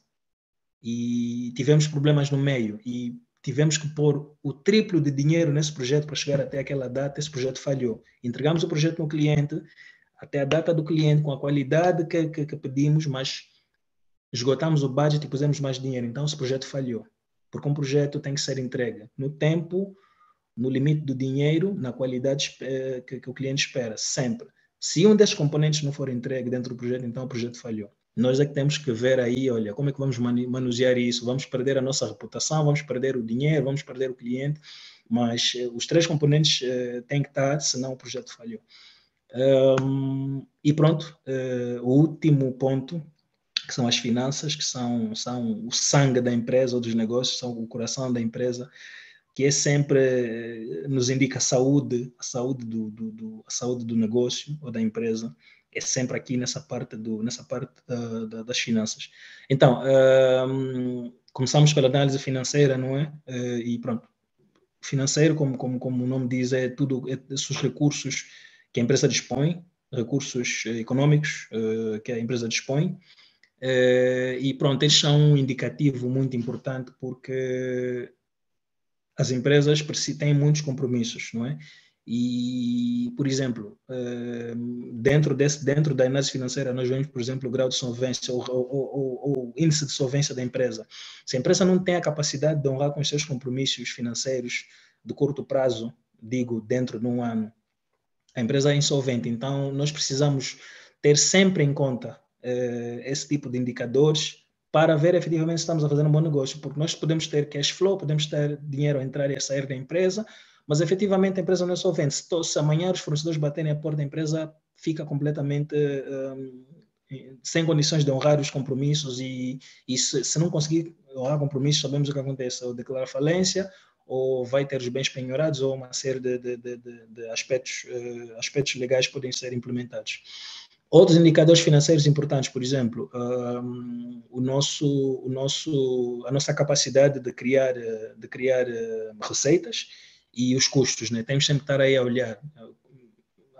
e tivemos problemas no meio e tivemos que pôr o triplo de dinheiro nesse projeto para chegar até aquela data, esse projeto falhou. Entregamos o projeto no cliente, até a data do cliente, com a qualidade que, que, que pedimos, mas esgotamos o budget e pusemos mais dinheiro, então esse projeto falhou porque um projeto tem que ser entregue no tempo, no limite do dinheiro, na qualidade eh, que, que o cliente espera, sempre. Se um desses componentes não for entregue dentro do projeto, então o projeto falhou. Nós é que temos que ver aí, olha, como é que vamos manusear isso? Vamos perder a nossa reputação, vamos perder o dinheiro, vamos perder o cliente, mas eh, os três componentes eh, têm que estar, senão o projeto falhou. Um, e pronto, uh, o último ponto que são as finanças, que são, são o sangue da empresa ou dos negócios, são o coração da empresa, que é sempre, eh, nos indica a saúde, a saúde do, do, do saúde do negócio ou da empresa, é sempre aqui nessa parte, do, nessa parte da, da, das finanças. Então, um, começamos pela análise financeira, não é? Uh, e pronto, financeiro, como, como, como o nome diz, é tudo, é esses recursos que a empresa dispõe, recursos econômicos uh, que a empresa dispõe, e pronto, eles são um indicativo muito importante porque as empresas têm muitos compromissos, não é? E, por exemplo, uh, dentro, desse, dentro da análise financeira, nós vemos, por exemplo, o grau de solvência ou, o índice de solvência da empresa. Se a empresa não tem a capacidade de honrar com os seus compromissos financeiros de curto prazo, digo, dentro de um ano, a empresa é insolvente. Então, nós precisamos ter sempre em conta uh, esse tipo de indicadores para ver efetivamente se estamos a fazer um bom negócio, porque nós podemos ter cash flow, podemos ter dinheiro a entrar e a sair da empresa, mas efetivamente a empresa não é solvente. Se, se amanhã os fornecedores baterem a porta da empresa, fica completamente um, sem condições de honrar os compromissos e, e se, se, não conseguir honrar compromissos, sabemos o que acontece, ou declarar falência, ou vai ter os bens penhorados, ou uma série de, de, de, de aspectos, uh, aspectos legais podem ser implementados. Outros indicadores financeiros importantes, por exemplo, um, o nosso, o nosso, a nossa capacidade de criar, de criar uh, receitas e os custos, né? Temos sempre que estar aí a olhar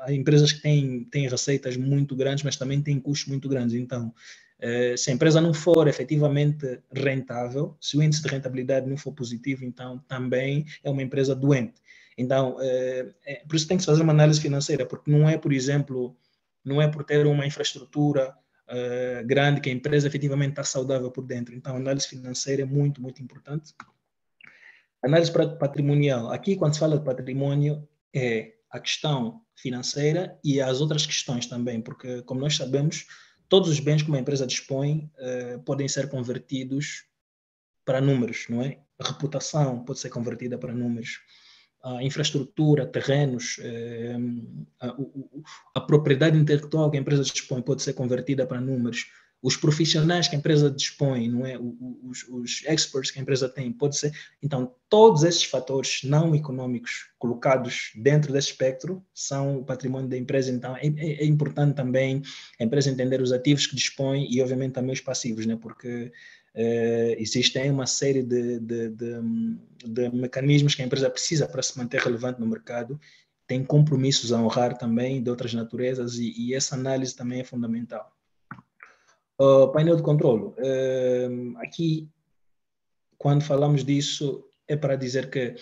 há empresas que têm, têm receitas muito grandes, mas também têm custos muito grandes. Então, eh, se a empresa não for efetivamente rentável, se o índice de rentabilidade não for positivo, então também é uma empresa doente. Então, é, é, por isso tem que fazer uma análise financeira, porque não é, por exemplo, não é por ter uma infraestrutura é, grande que a empresa efetivamente está saudável por dentro. Então, análise financeira é muito, muito importante. Análise patrimonial. Aqui, quando se fala de patrimônio, é a questão financeira e as outras questões também, porque, como nós sabemos, todos os bens que uma empresa dispõe uh, podem ser convertidos para números, não é? A reputação pode ser convertida para números. A infraestrutura, terrenos, a, a, propriedade intelectual que a empresa dispõe pode ser convertida para números os profissionais que a empresa dispõe, não é? Os, os, experts que a empresa tem, pode ser. Então, todos esses fatores não econômicos colocados dentro desse espectro são o patrimônio da empresa. Então, é, é, é importante também a empresa entender os ativos que dispõe e, obviamente, também os passivos, né? Porque Uh, existem uma série de, de, de, de, mecanismos que a empresa precisa para se manter relevante no mercado, tem compromissos a honrar também de outras naturezas e, e essa análise também é fundamental. Uh, painel de controle. Uh, aqui, quando falamos disso, é para dizer que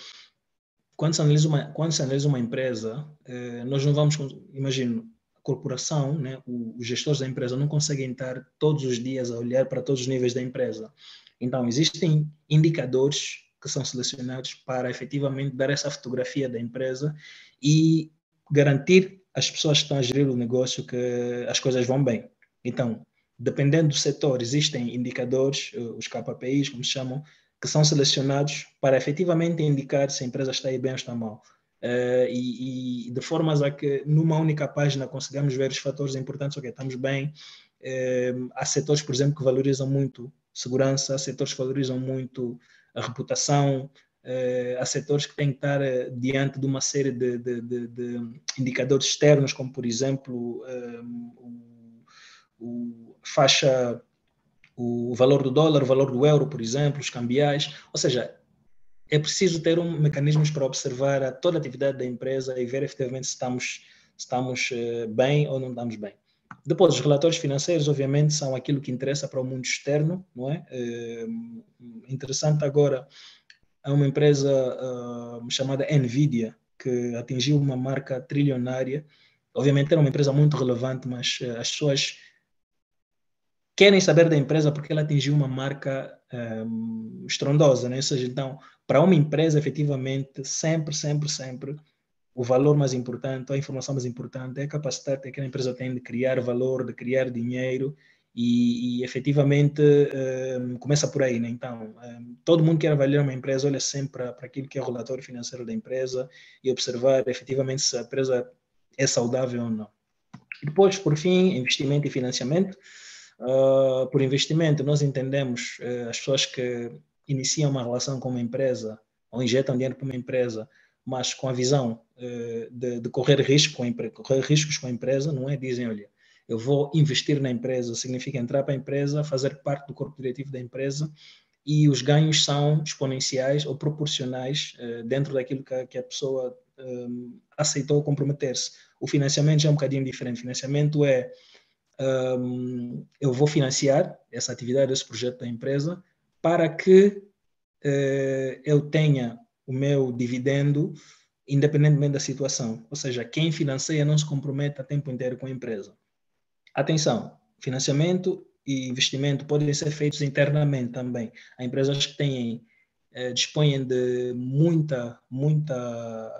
quando se analisa uma, quando se analisa uma empresa, uh, nós não vamos, imagino, corporação, né, os gestores da empresa não conseguem estar todos os dias a olhar para todos os níveis da empresa. Então, existem indicadores que são selecionados para efetivamente dar essa fotografia da empresa e garantir às pessoas que estão a gerir o negócio que as coisas vão bem. Então, dependendo do setor, existem indicadores, eh, os KPIs, como se chamam, que são selecionados para efetivamente indicar se a empresa está aí bem ou está mal. Uh, e, e, de formas a que numa única página consigamos ver os fatores importantes, ok, estamos bem. Uh, há setores, por exemplo, que valorizam muito segurança, há setores que valorizam muito a reputação, uh, há setores que têm que estar diante de uma série de, de, de, de indicadores externos, como por exemplo o faixa o valor do dólar, o valor do euro, por exemplo, os cambiais, ou seja, é preciso ter um mecanismos para observar a toda a atividade da empresa e ver efetivamente se estamos, estamos eh, bem ou não estamos bem. Depois, os relatórios financeiros, obviamente, são aquilo que interessa para o mundo externo, não é? é interessante agora, há uma empresa uh, chamada Nvidia, que atingiu uma marca trilionária. Obviamente, era uma empresa muito relevante, mas uh, as pessoas querem saber da empresa porque ela atingiu uma marca um, estrondosa, né? Ou seja, então, para uma empresa, efetivamente, sempre, sempre, sempre, o valor mais importante, a informação mais importante é a capacidade que a empresa tem de criar valor, de criar dinheiro e, e efetivamente um, ehm, começa por aí, né? Então, um, ehm, todo mundo quer avaliar uma empresa, olha sempre para aquilo que é o relatório financeiro da empresa e observar efetivamente se a empresa é saudável ou não. Depois, por fim, investimento e financiamento. Uh, por investimento, nós entendemos uh, as pessoas que iniciam uma relação com uma empresa ou injetam dinheiro para uma empresa, mas com a visão uh, de, de, correr, risco com a correr riscos com a empresa, não é? Dizem, olha, eu vou investir na empresa, significa entrar para a empresa, fazer parte do corpo diretivo da empresa e os ganhos são exponenciais ou proporcionais dentro daquilo que a, que a pessoa um, aceitou comprometer-se. O financiamento já é um bocadinho diferente. O financiamento é um, eu vou financiar essa atividade, esse projeto da empresa, para que uh, eu tenha o meu dividendo independentemente da situação. Ou seja, quem financia não se compromete a tempo inteiro com a empresa. Atenção, financiamento e investimento podem ser feitos internamente também. Há empresas que têm, eh, dispõem de muita, muita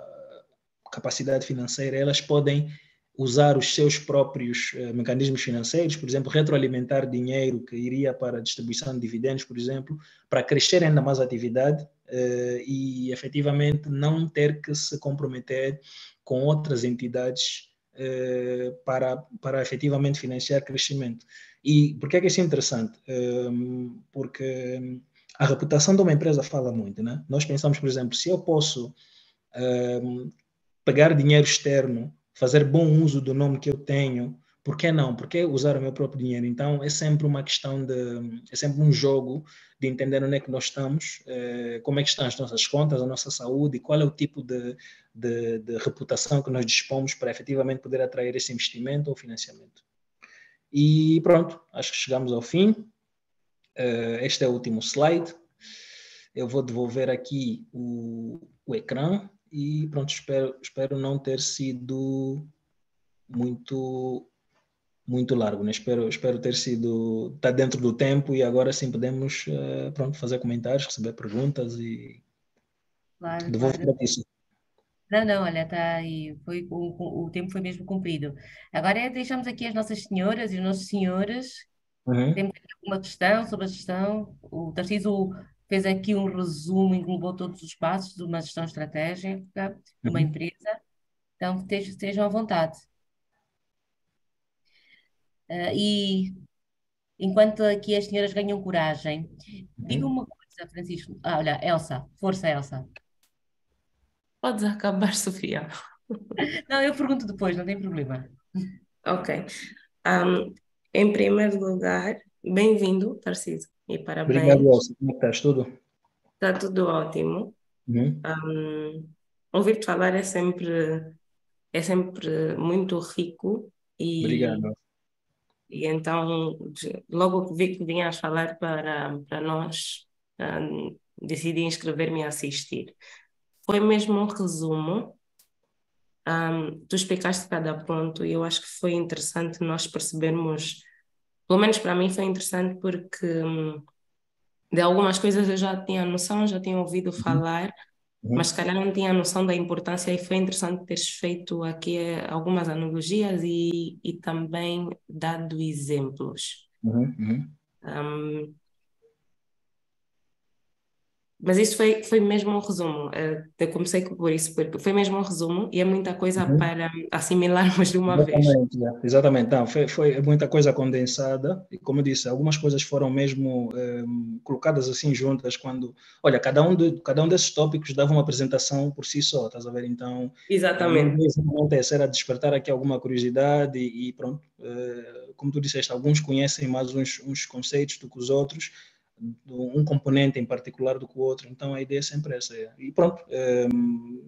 capacidade financeira, elas podem usar os seus próprios uh, mecanismos financeiros, por exemplo, retroalimentar dinheiro que iria para a distribuição de dividendos, por exemplo, para crescer ainda mais a atividade uh, e efetivamente não ter que se comprometer com outras entidades uh, para, para efetivamente financiar crescimento. E por que é que isso é interessante? Ehm, porque a reputação de uma empresa fala muito, né? Nós pensamos, por exemplo, se eu posso ehm, pegar dinheiro externo fazer bom uso do nome que eu tenho, por que não? Por que usar o meu próprio dinheiro? Então, é sempre uma questão de. É sempre um jogo de entender onde é que nós estamos, eh, como é que estão as nossas contas, a nossa saúde, qual é o tipo de, de, de, reputação que nós dispomos para efetivamente poder atrair esse investimento ou financiamento. E pronto, acho que chegamos ao fim. Eh, este é o último slide. Eu vou devolver aqui o, o ecrã e pronto, espero, espero não ter sido muito muito largo, né? espero, espero ter sido, está dentro do tempo e agora sim podemos uh, pronto, fazer comentários, receber perguntas e claro, devolvo claro. para ti. Não, não, olha, está aí, foi, o, o tempo foi mesmo cumprido. Agora é, deixamos aqui as nossas senhoras e os nossos senhores. Uhum. Temos alguma questão sobre a gestão? O Tarcísio fez aqui um resumo, englobou todos os passos de uma gestão estratégica de uma uhum. empresa. Então, estejam à vontade. Uh, e enquanto aqui as senhoras ganham coragem, uhum. diga uma coisa, Francisco. Ah, olha, Elsa, força, Elsa. Podes acabar, Sofia. Não, eu pergunto depois, não tem problema. Ok. Um, em primeiro lugar, bem-vindo, Tarcísio. E parabéns. Obrigado, Elsa. Como é estás? Tudo? Está tudo ótimo. Uhum. Um, Ouvir-te falar é sempre, é sempre muito rico. E, Obrigado. E então, logo que vi que vinhas falar para, para nós, um, decidi inscrever-me a assistir. Foi mesmo um resumo. Um, tu explicaste cada ponto e eu acho que foi interessante nós percebermos pelo menos para mim foi interessante porque hum, de algumas coisas eu já tinha noção, já tinha ouvido uhum. falar, uhum. mas se calhar não tinha noção da importância e foi interessante teres feito aqui eh, algumas analogias e, e também dado exemplos. Uhum. uhum. Um, mas isso foi, foi mesmo um resumo. Eh, eu comecei por isso, porque foi mesmo um resumo e é muita coisa uhum. para assimilarmos de uma exatamente, vez. É, exatamente, Não, foi, foi muita coisa condensada e, como eu disse, algumas coisas foram mesmo eh, colocadas assim juntas quando, olha, cada um, de, cada um desses tópicos dava uma apresentação por si só, estás a ver? Então, exatamente. Acontece, era despertar aqui alguma curiosidade e, e pronto, como tu disseste, alguns conhecem mais uns, uns conceitos do que os outros, um componente em particular do que o outro. Então a ideia é sempre essa. E pronto, ehm,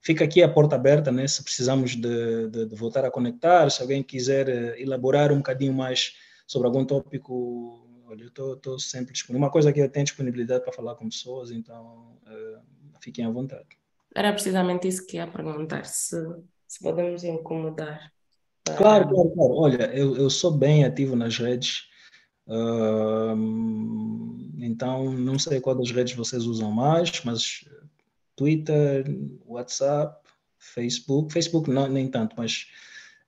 fica aqui a porta aberta, né? Se precisamos de, de, de, voltar a conectar, se alguém quiser eh, elaborar um bocadinho mais sobre algum tópico, olha, eu estou sempre disponível. Uma coisa que eu tenho disponibilidade para falar com pessoas, então uh, fiquem à vontade. Era precisamente isso que ia perguntar, se, se podemos incomodar. Claro, claro, claro. Olha, eu, eu sou bem ativo nas redes então, não sei qual das redes vocês usam mais, mas Twitter, WhatsApp, Facebook, Facebook não, nem tanto, mas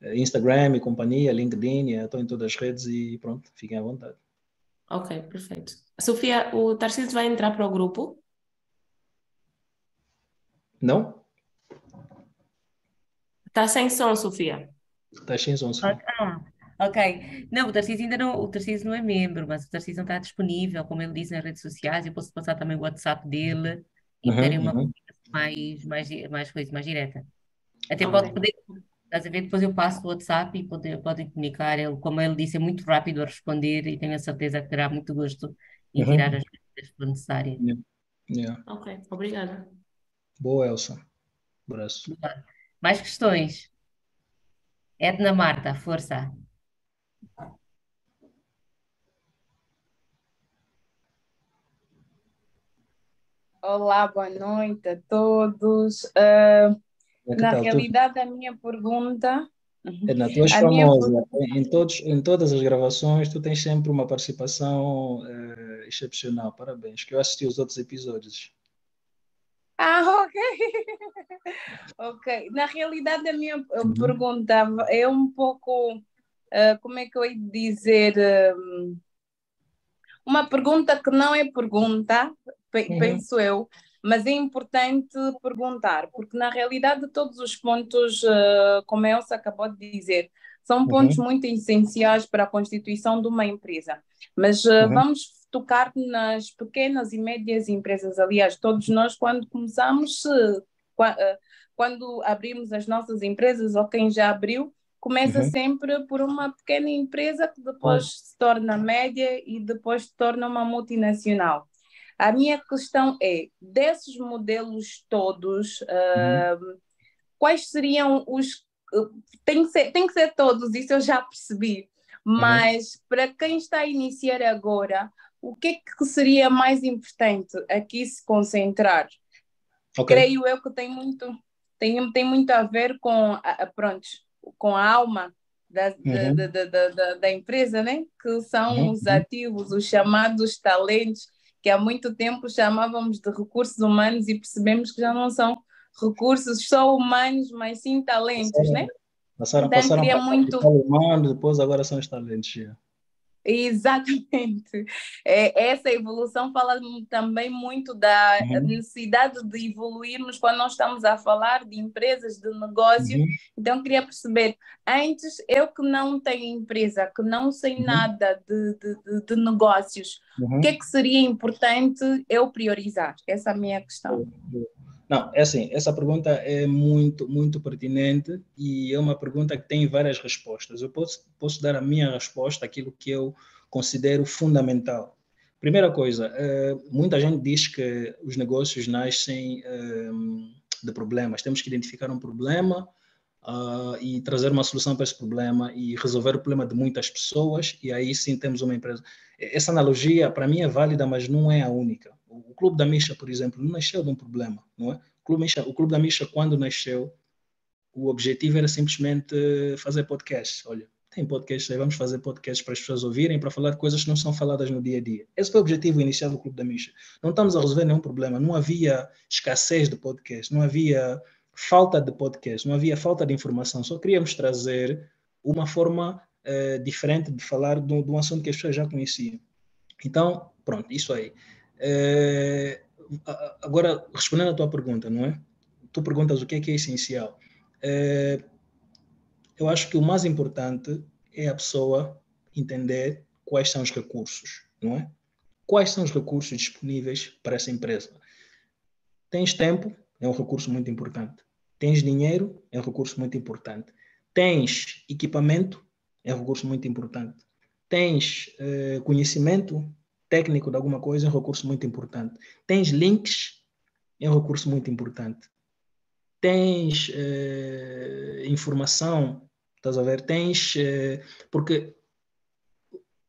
eh, Instagram e companhia, LinkedIn, estou em todas as redes e pronto, fiquem à vontade. Ok, perfeito. Sofia, o Tarcísio vai entrar para o grupo? Não? Está sem som, Sofia. Está sem som, Sofia. Ah, Ok. Não, o Tarcísio ainda não, o Tarcísio não é membro, mas o Tarcísio não está disponível, como ele disse nas redes sociais. Eu posso passar também o WhatsApp dele e uhum, terem uma uhum. mais, mais, mais coisa, mais direta. Até ah, pode poder, estás a ver? Depois eu passo o WhatsApp e pode, podem comunicar. Ele, como ele disse, é muito rápido a responder e tenho a certeza que terá muito gosto em uhum. tirar as dúvidas necessárias. Yeah. Yeah. Ok, obrigada. Boa, Elsa. Abraço. Mais questões? Edna Marta, força. Olá, boa noite a todos. Uh, na realidade, tu... a minha pergunta. É, na tua famosa, em, todos, em todas as gravações, tu tens sempre uma participação uh, excepcional. Parabéns, que eu assisti os outros episódios. Ah, ok. ok. Na realidade, a minha uhum. pergunta é um pouco, uh, como é que eu ia dizer? Um, uma pergunta que não é pergunta, uhum. penso eu, mas é importante perguntar, porque na realidade todos os pontos, uh, como a Elsa acabou de dizer, são pontos uhum. muito essenciais para a constituição de uma empresa. Mas uh, uhum. vamos tocar nas pequenas e médias empresas. Aliás, todos nós, quando começamos, eh, quando abrimos as nossas empresas, ou quem já abriu, começa uhum. sempre por uma pequena empresa que depois uhum. se torna média e depois se torna uma multinacional. A minha questão é, desses modelos todos, uhum. uh, quais seriam os... Tem que, ser, tem que ser todos, isso eu já percebi. Mas para quem está a iniciar agora, o que, é que seria mais importante aqui se concentrar? Okay. Creio eu que tem muito, tem, tem muito a ver com a, pronto, com a alma da, uhum. da, da, da, da, empresa, né? que são uhum. os ativos, os chamados talentos, que há muito tempo chamávamos de recursos humanos e percebemos que já não são recursos só humanos, mas sim talentos, né? Passaram, então, passaram para muito... humano, depois agora são os talentos. Yeah. Exatamente. É, essa evolução fala também muito da uhum. necessidade de evoluirmos quando nós estamos a falar de empresas, de negócio. Uhum. Então, queria perceber, antes, eu que não tenho empresa, que não sei uhum. nada de, de, de, negócios, o uhum. que é que seria importante eu priorizar? Essa é a minha questão. Não, é assim, essa pergunta é muito, muito pertinente e é uma pergunta que tem várias respostas. Eu posso, posso dar a minha resposta, aquilo que eu considero fundamental. Primeira coisa, eh, muita gente diz que os negócios nascem eh, de problemas. Temos que identificar um problema uh, e trazer uma solução para esse problema e resolver o problema de muitas pessoas e aí sim temos uma empresa. Essa analogia, para mim, é válida, mas não é a única. O Clube da Misha, por exemplo, não nasceu de um problema, não é? O Clube, Misha, o Clube da Misha, quando nasceu, o objetivo era simplesmente fazer podcast. Olha, tem podcast aí, vamos fazer podcast para as pessoas ouvirem, para falar coisas que não são faladas no dia a dia. Esse foi o objetivo inicial do Clube da Misha. Não estamos a resolver nenhum problema, não havia escassez de podcast, não havia falta de podcast, não havia falta de informação, só queríamos trazer uma forma uh, diferente de falar de, de um assunto que as pessoas já conheciam. Então, pronto, isso aí. É, agora, respondendo à tua pergunta, não é? Tu perguntas o que é que é essencial. É, eu acho que o mais importante é a pessoa entender quais são os recursos, não é? Quais são os recursos disponíveis para essa empresa? Tens tempo, é um recurso muito importante. Tens dinheiro, é um recurso muito importante. Tens equipamento, é um recurso muito importante. Tens eh, conhecimento, técnico de alguma coisa é um recurso muito importante. Tens links, é um recurso muito importante. Tens eh, informação, estás a ver? Tens. Eh, porque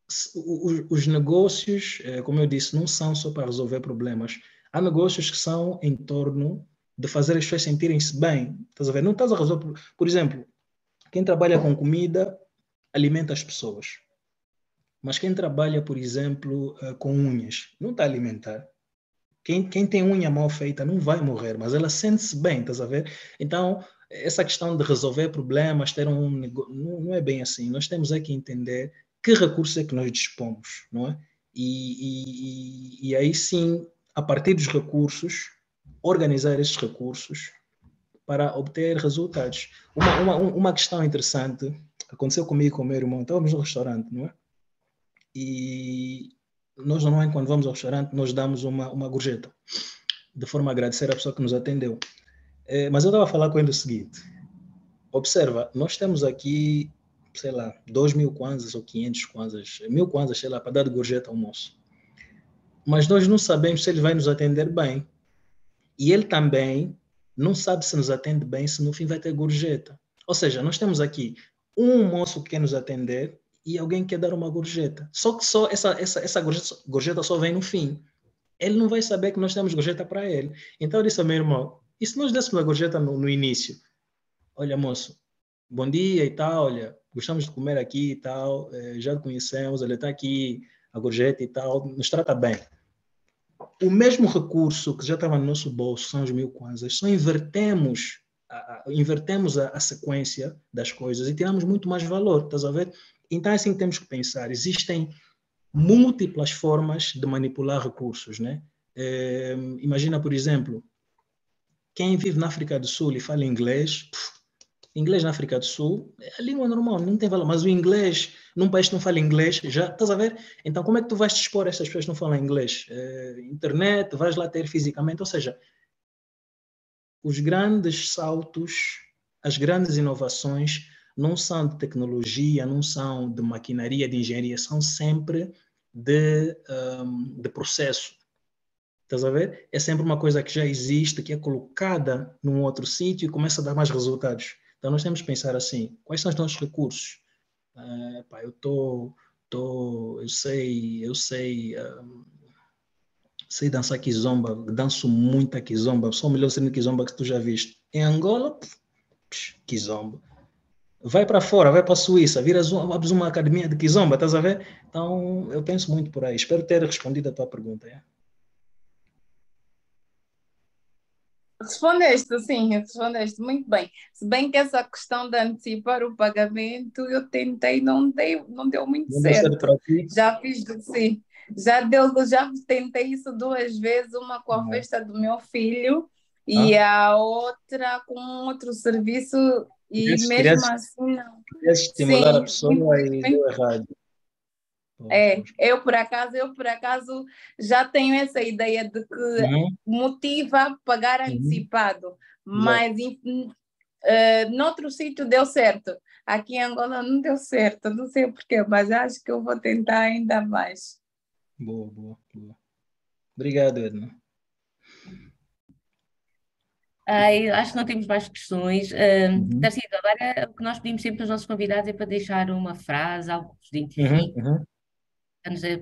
os, os negócios, como eu disse, não são só para resolver problemas. Há negócios que são em torno de fazer as pessoas sentirem-se bem. Estás a ver? Não estás a resolver. Por exemplo, quem trabalha com comida alimenta as pessoas. Mas quem trabalha, por exemplo, eh, com unhas, não está a alimentar. Quem, quem tem unha mal feita não vai morrer, mas ela sente-se bem, estás a ver? Então, essa questão de resolver problemas, ter um negócio, não, é bem assim. Nós temos é que entender que recursos é que nós dispomos, não é? E, e, e aí sim, a partir dos recursos, organizar esses recursos para obter resultados. Uma, uma, uma questão interessante aconteceu comigo com o meu irmão. Estávamos no restaurante, não é? e nós normalmente quando vamos ao restaurante nós damos uma, uma gorjeta de forma a agradecer a pessoa que nos atendeu. É, mas eu estava a falar com ele o seguinte, observa, nós temos aqui, sei lá, 2 mil kwanzas ou 500 kwanzas, mil kwanzas, sei lá, para dar de gorjeta ao moço. Mas nós não sabemos se ele vai nos atender bem. E ele também não sabe se nos atende bem, se no fim vai ter gorjeta. Ou seja, nós temos aqui um moço que quer nos atender e alguém quer dar uma gorjeta. Só que só essa, essa, essa gorjeta, gorjeta só vem no fim. Ele não vai saber que nós temos gorjeta para ele. Então eu disse ao meu irmão, e se nós dessemos a gorjeta no, no início? Olha, moço, bom dia e tal, olha, gostamos de comer aqui e tal, eh, já conhecemos, ele está aqui, a gorjeta e tal, nos trata bem. O mesmo recurso que já estava no nosso bolso, são os mil kwanzas, só invertemos a, invertemos a, a, sequência das coisas e tiramos muito mais valor, estás a ver? Então é assim temos que pensar. Existem múltiplas formas de manipular recursos, né? É, imagina, por exemplo, quem vive na África do Sul e fala inglês, inglês na África do Sul é a língua normal, não tem valor, mas o inglês, num país que não fala inglês, já estás a ver? Então, como é que tu vais te expor a essas pessoas que não falam inglês? É, internet, vais lá ter fisicamente, ou seja, os grandes saltos, as grandes inovações não são de tecnologia, não são de maquinaria, de engenharia, são sempre de, um, de processo. Estás a ver? É sempre uma coisa que já existe, que é colocada num outro sítio e começa a dar mais resultados. Então nós temos que pensar assim: quais são os nossos recursos? Uh, pá, eu tô, tô, eu sei, eu sei, um, sei dançar kizomba, danço muito kizomba, sou o melhor sendo kizomba que tu já viste. Em Angola, kizomba. Vai para fora, vai para a Suíça, viras abres uma academia de kizomba, estás a ver? Então eu penso muito por aí. Espero ter respondido a tua pergunta. É? Respondeste, sim, respondeste muito bem. Se bem que essa questão de antecipar o pagamento, eu tentei, não deu, não deu muito não certo. Já fiz, sim, já deu, já tentei isso duas vezes, uma com a uhum. festa do meu filho e ah. a outra com outro serviço e mesmo queria, assim não. Queria estimular sim, a pessoa e deu errado. É, eu por acaso, eu por acaso já tenho essa ideia de que uhum. motiva pagar uhum. antecipado, mas em, uh, noutro sítio deu certo. Aqui em Angola não deu certo, não sei porquê, mas acho que eu vou tentar ainda mais. Boa, boa, boa. Obrigado, Edna. Ai, acho que não temos mais questões. Uh, uhum. Tarcísio, agora o que nós pedimos sempre aos nossos convidados é para deixar uma frase, algo que os identifique. Uhum, uhum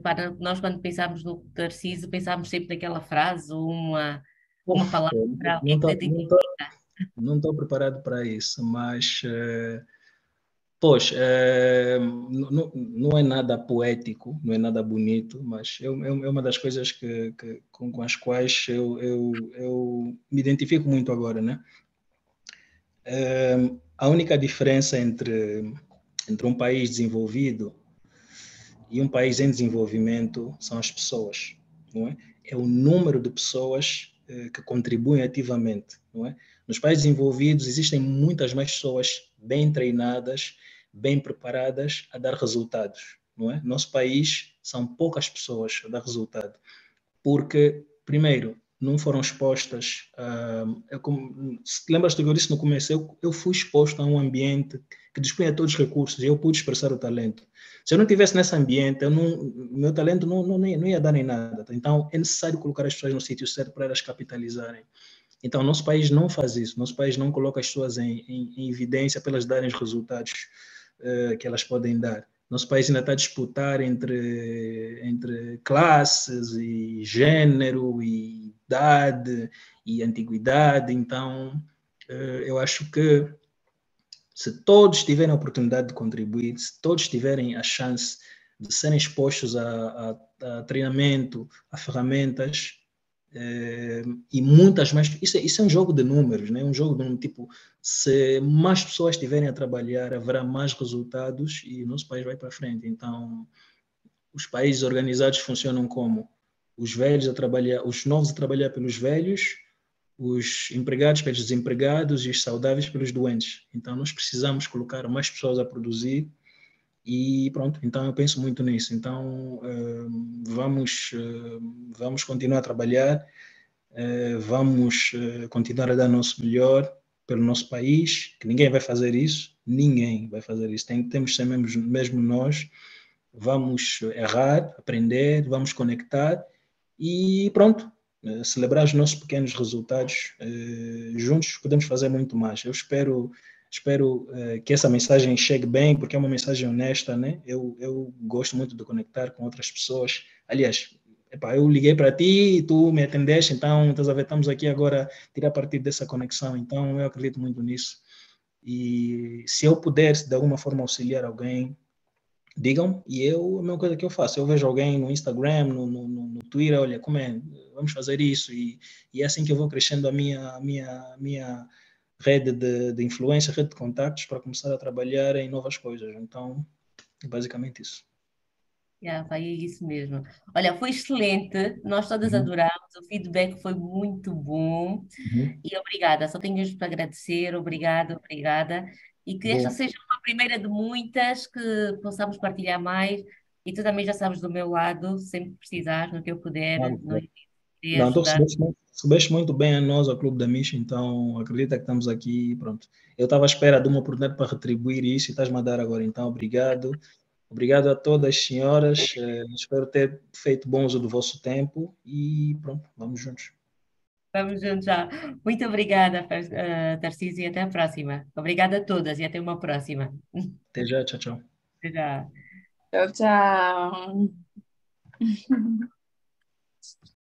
para nós quando pensamos no Tarcísio, pensamos sempre naquela frase, uma, uma palavra, não estou preparado para isso, mas uh, pois uh, não, não é nada poético, não é nada bonito, mas é, é uma das coisas que, que com, com, as quais eu, eu, eu me identifico muito agora, né? Uh, a única diferença entre entre um país desenvolvido e um país em desenvolvimento são as pessoas, não é? É o número de pessoas eh, que contribuem ativamente, não é? Nos países desenvolvidos existem muitas mais pessoas bem treinadas, bem preparadas a dar resultados, não é? Nosso país são poucas pessoas a dar resultado, porque primeiro não foram expostas. Uh, eu, se lembras do que eu disse no começo, eu, eu fui exposto a um ambiente que dispunha de todos os recursos e eu pude expressar o talento. Se eu não tivesse nesse ambiente, eu não, meu talento não, não, não ia dar nem nada. Então, é necessário colocar as pessoas no sítio certo para elas capitalizarem. Então, nosso país não faz isso. Nosso país não coloca as pessoas em, em, em evidência para elas darem os resultados uh, que elas podem dar. Nosso país ainda está a disputar entre, entre classes e gênero e idade e antiguidade. Então, uh, eu acho que se todos tiverem a oportunidade de contribuir, se todos tiverem a chance de serem expostos a, a, a treinamento, a ferramentas eh, e muitas mais. Isso é, isso é um jogo de números, né? um jogo de números. Tipo, se mais pessoas estiverem a trabalhar, haverá mais resultados e o nosso país vai para frente. Então, os países organizados funcionam como? Os velhos a trabalhar, os novos a trabalhar pelos velhos os empregados pelos desempregados e os saudáveis pelos doentes. Então, nós precisamos colocar mais pessoas a produzir e pronto. Então, eu penso muito nisso. Então, uh, vamos, uh, vamos continuar a trabalhar, uh, vamos continuar a dar nosso melhor pelo nosso país, que ninguém vai fazer isso, ninguém vai fazer isso. Tem, temos que ser mesmo, mesmo nós. Vamos errar, aprender, vamos conectar e pronto, eh, celebrar os nossos pequenos resultados, eh, juntos podemos fazer muito mais. Eu espero espero eh, que essa mensagem chegue bem, porque é uma mensagem honesta, né? Eu, eu gosto muito de conectar com outras pessoas. Aliás, eu liguei para ti, tu me atendeste, então estás a ver, estamos aqui agora tirar partido dessa conexão, então eu acredito muito nisso. E se eu pudesse, de alguma forma, auxiliar alguém, digam, e eu, a mesma coisa que eu faço, eu vejo alguém no Instagram, no, no, no Twitter, olha, como é, vamos fazer isso, e, e é assim que eu vou crescendo a minha, a minha, a minha rede de, de influência, rede de contactos, para começar a trabalhar em novas coisas. Então, é basicamente isso. Yeah, vai, é isso mesmo. Olha, foi excelente, nós todas Uhum. adorámos, o feedback foi muito bom Uhum. e obrigada, só tenho mesmo para agradecer, obrigada, obrigada, e que esta seja uma primeira de muitas que possamos partilhar mais, e tu também já sabes do meu lado, sempre que precisares, no que eu puder, Claro, no claro. que Não, tu ajudar. recebeste, muito- recebeste muito bem a nós, ao Clube da Misha, então acredita que estamos aqui, pronto. Eu estava à espera de uma oportunidade para retribuir isso e estás-me a dar agora, então obrigado. Obrigado a todas as senhoras, eh, espero ter feito bom uso do vosso tempo e pronto, vamos juntos. Vamos juntos já. Muito obrigada, eh, Tarcísio, e até a próxima. Obrigada a todas e até uma próxima. Até já, tchau, tchau. Até já. Tchau, tchau.